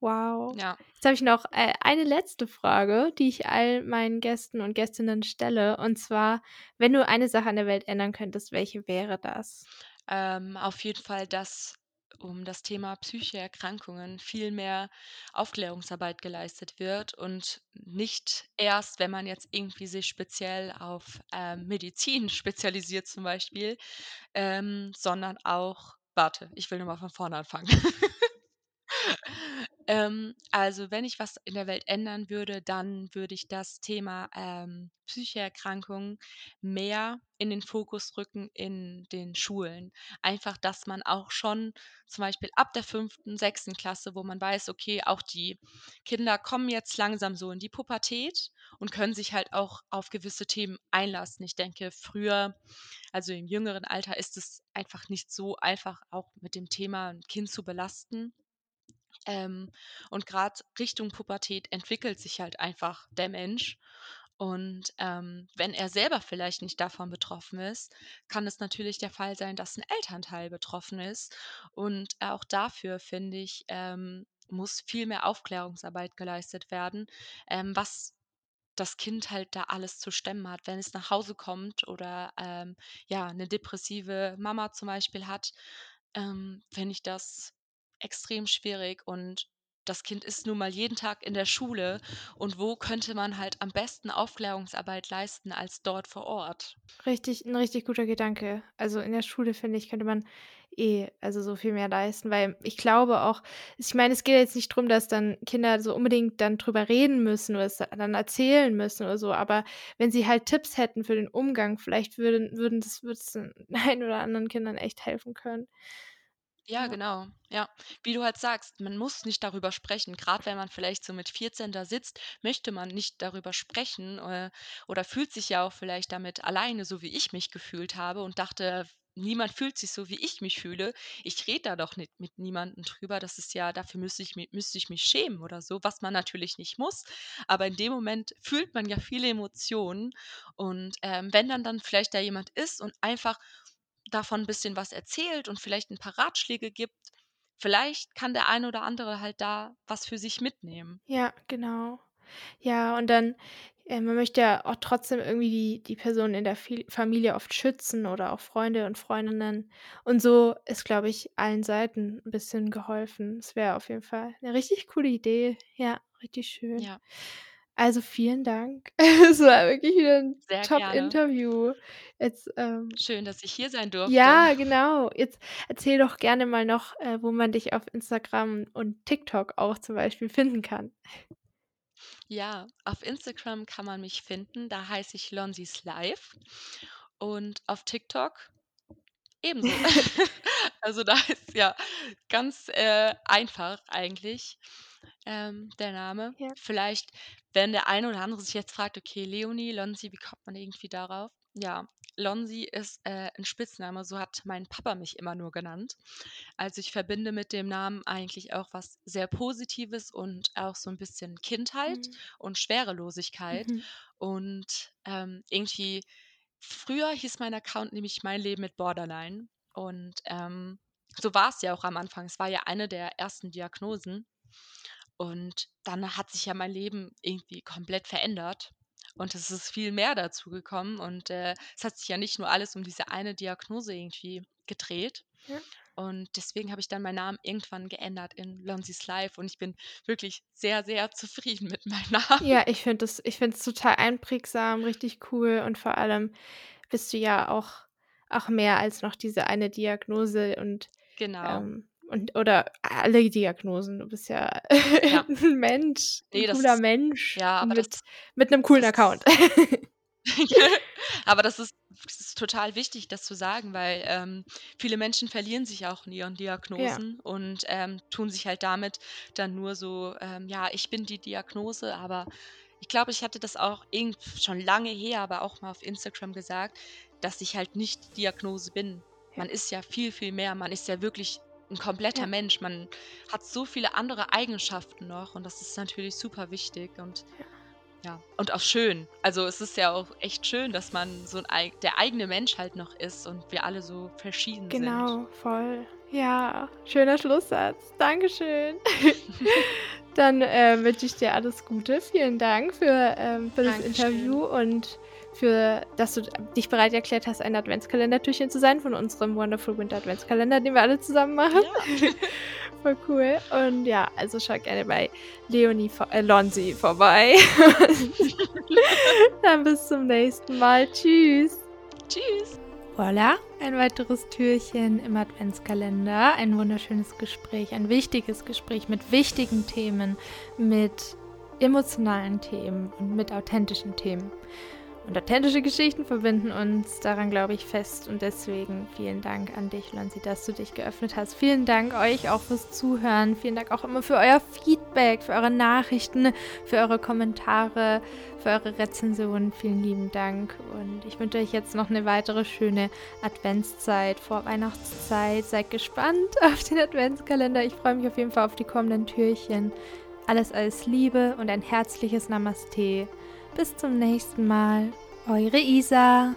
A: Wow.
B: Ja.
A: Jetzt habe ich noch, äh, eine letzte Frage, die ich all meinen Gästen und Gästinnen stelle. Und zwar, wenn du eine Sache an der Welt ändern könntest, welche wäre das?
B: Ähm, auf jeden Fall, dass um das Thema psychische Erkrankungen viel mehr Aufklärungsarbeit geleistet wird und nicht erst, wenn man jetzt irgendwie sich speziell auf, ähm, Medizin spezialisiert zum Beispiel, ähm, sondern auch warte, ich will noch mal von vorne anfangen. Ähm, also, wenn ich was in der Welt ändern würde, dann würde ich das Thema, ähm, psychische mehr in den Fokus rücken in den Schulen. Einfach, dass man auch schon zum Beispiel ab der 5., 6. Klasse, wo man weiß, okay, auch die Kinder kommen jetzt langsam so in die Pubertät und können sich halt auch auf gewisse Themen einlassen. Ich denke, früher, also im jüngeren Alter, ist es einfach nicht so einfach, auch mit dem Thema 'n Kind zu belasten. Ähm, und grad Richtung Pubertät entwickelt sich halt einfach der Mensch. Und, ähm, wenn er selber vielleicht nicht davon betroffen ist, kann es natürlich der Fall sein, dass 'n Elternteil betroffen ist. Und auch dafür, finde ich, ähm, muss viel mehr Aufklärungsarbeit geleistet werden, ähm, was das Kind halt da alles zu stemmen hat. Wenn es nach Hause kommt oder, ähm, ja, 'ne depressive Mama zum Beispiel hat, ähm, finde ich das extrem schwierig und das Kind ist nun mal jeden Tag in der Schule und wo könnte man halt am besten Aufklärungsarbeit leisten als dort vor Ort?
A: Richtig 'n richtig guter Gedanke. Also, in der Schule, finde ich, könnte man eh also, so viel mehr leisten, weil ich glaube auch ich meine, es geht jetzt nicht drum, dass dann Kinder so unbedingt dann drüber reden müssen oder es dann erzählen müssen oder so, aber wenn sie halt Tipps hätten für den Umgang, vielleicht würden würden das würde es den einen oder anderen Kindern echt helfen können.
B: Ja, genau. Ja. Wie du halt sagst, man muss nicht darüber sprechen. Grad wenn man vielleicht so mit 14 da sitzt, möchte man nicht darüber sprechen, äh, oder fühlt sich ja auch vielleicht damit alleine, so wie ich mich gefühlt habe und dachte niemand fühlt sich so, wie ich mich fühle. Ich rede da doch nicht mit niemandem drüber. Das ist ja, dafür müsste ich, müsste ich mich schämen oder so, was man natürlich nicht muss. Aber in dem Moment fühlt man ja viele Emotionen. Und ähm, wenn dann dann vielleicht da jemand ist und einfach davon ein bisschen was erzählt und vielleicht ein paar Ratschläge gibt, vielleicht kann der eine oder andere halt da was für sich mitnehmen.
A: Ja, genau. Ja, und dann äh, man möchte ja auch trotzdem irgendwie die die Person in der Familie oft schützen oder auch Freunde und Freundinnen. Und so ist, glaube ich, allen Seiten ein bisschen geholfen. Es wäre auf jeden Fall eine richtig coole Idee. Ja, richtig schön.
B: Ja.
A: Also, vielen Dank. Es war wirklich wieder ein Top-Interview. Ähm
B: Schön, dass ich hier sein durfte.
A: Ja, genau. Jetzt erzähl doch gerne mal noch, äh, wo man dich auf Instagram und TikTok auch zum Beispiel finden kann.
B: Ja, auf Instagram kann man mich finden, da heiße ich Lonsis Live und auf TikTok ebenso. Also, da ist ja ganz, äh, einfach eigentlich, ähm, der Name.
A: Ja.
B: Vielleicht, wenn der eine oder andere sich jetzt fragt: „Okay, Leonie, Lonsi, wie kommt man irgendwie darauf?“ Ja, Lonsi ist, äh, 'n Spitzname, so hat mein Papa mich immer nur genannt. Also, ich verbinde mit dem Namen eigentlich auch was sehr Positives und auch so ein bisschen Kindheit
A: Mhm.
B: und Schwerelosigkeit.
A: Mhm.
B: Und, ähm, irgendwie früher hieß mein Account nämlich „Mein Leben mit Borderline“ und, ähm, so war es ja auch am Anfang. Es war ja eine der ersten Diagnosen und dann hat sich ja mein Leben irgendwie komplett verändert und es ist viel mehr dazu gekommen und, äh, es hat sich ja nicht nur alles um diese eine Diagnose irgendwie gedreht.
A: Ja.
B: Und deswegen habe ich dann meinen Namen irgendwann geändert in Lonsis Life und ich bin wirklich sehr, sehr zufrieden mit meinem Namen.
A: Ja, ich finde das ich finde es total einprägsam, richtig cool und vor allem bist du ja auch auch mehr als noch diese eine Diagnose und,
B: Genau.
A: ähm und oder alle Diagnosen. Du bist ja
B: Ja.
A: 'n Mensch, 'n
B: Ne, das
A: cooler Mensch
B: ja, aber das
A: mit mit 'nem coolen Account.
B: Aber das ist das ist total wichtig, das zu sagen, weil, ähm, viele Menschen verlieren sich auch in ihren
A: Ja,
B: Diagnosen und, ähm, tun sich halt damit dann nur so, ähm: „Ja, ich bin die Diagnose“, aber ich glaube, ich hatte das auch irgend schon lange her, aber auch mal auf Instagram gesagt, dass ich halt nicht die Diagnose bin.
A: ja,
B: Man ist ja viel, viel mehr. Man ist ja wirklich 'n kompletter
A: ja,
B: Mensch. Man hat so viele andere Eigenschaften noch und das ist natürlich super wichtig und
A: ja.
B: ja, und auch schön. Also, es ist ja auch echt schön, dass man so 'n ei der eigene Mensch halt noch ist und wir alle so verschieden sind.
A: Genau, voll. Ja, schöner Schlusssatz. Dankeschön. Dann, äh, wünsche ich dir alles Gute. Vielen Dank für, ähm für das. Interview und für dass du dich bereit erklärt hast, ein Adventskalendertürchen zu sein von unserem Wonderful Winter Adventskalender, den wir alle zusammen machen.
B: Ja.
A: Voll cool. Und ja, also schau gerne bei Leonie vo äh, Lonsi vorbei. Dann bis zum nächsten Mal. Tschüss.
B: Tschüss.
A: Voilà, ein weiteres Türchen im Adventskalender. Ein wunderschönes Gespräch, ein wichtiges Gespräch mit wichtigen Themen, mit emotionalen Themen und mit authentischen Themen. Und authentische Geschichten verbinden uns, daran glaube ich fest. Und deswegen vielen Dank an dich, Lonzi, dass du dich geöffnet hast. Vielen Dank euch auch fürs Zuhören. Vielen Dank auch immer für euer Feedback, für eure Nachrichten, für eure Kommentare, für eure Rezensionen. Vielen lieben Dank. Und ich wünsche euch jetzt noch eine weitere schöne Adventszeit, vor Weihnachtszeit. Seid gespannt auf den Adventskalender. Ich freue mich auf jeden Fall auf die kommenden Türchen. Alles, alles Liebe und ein herzliches Namaste. Bis zum nächsten Mal. Eure Isa.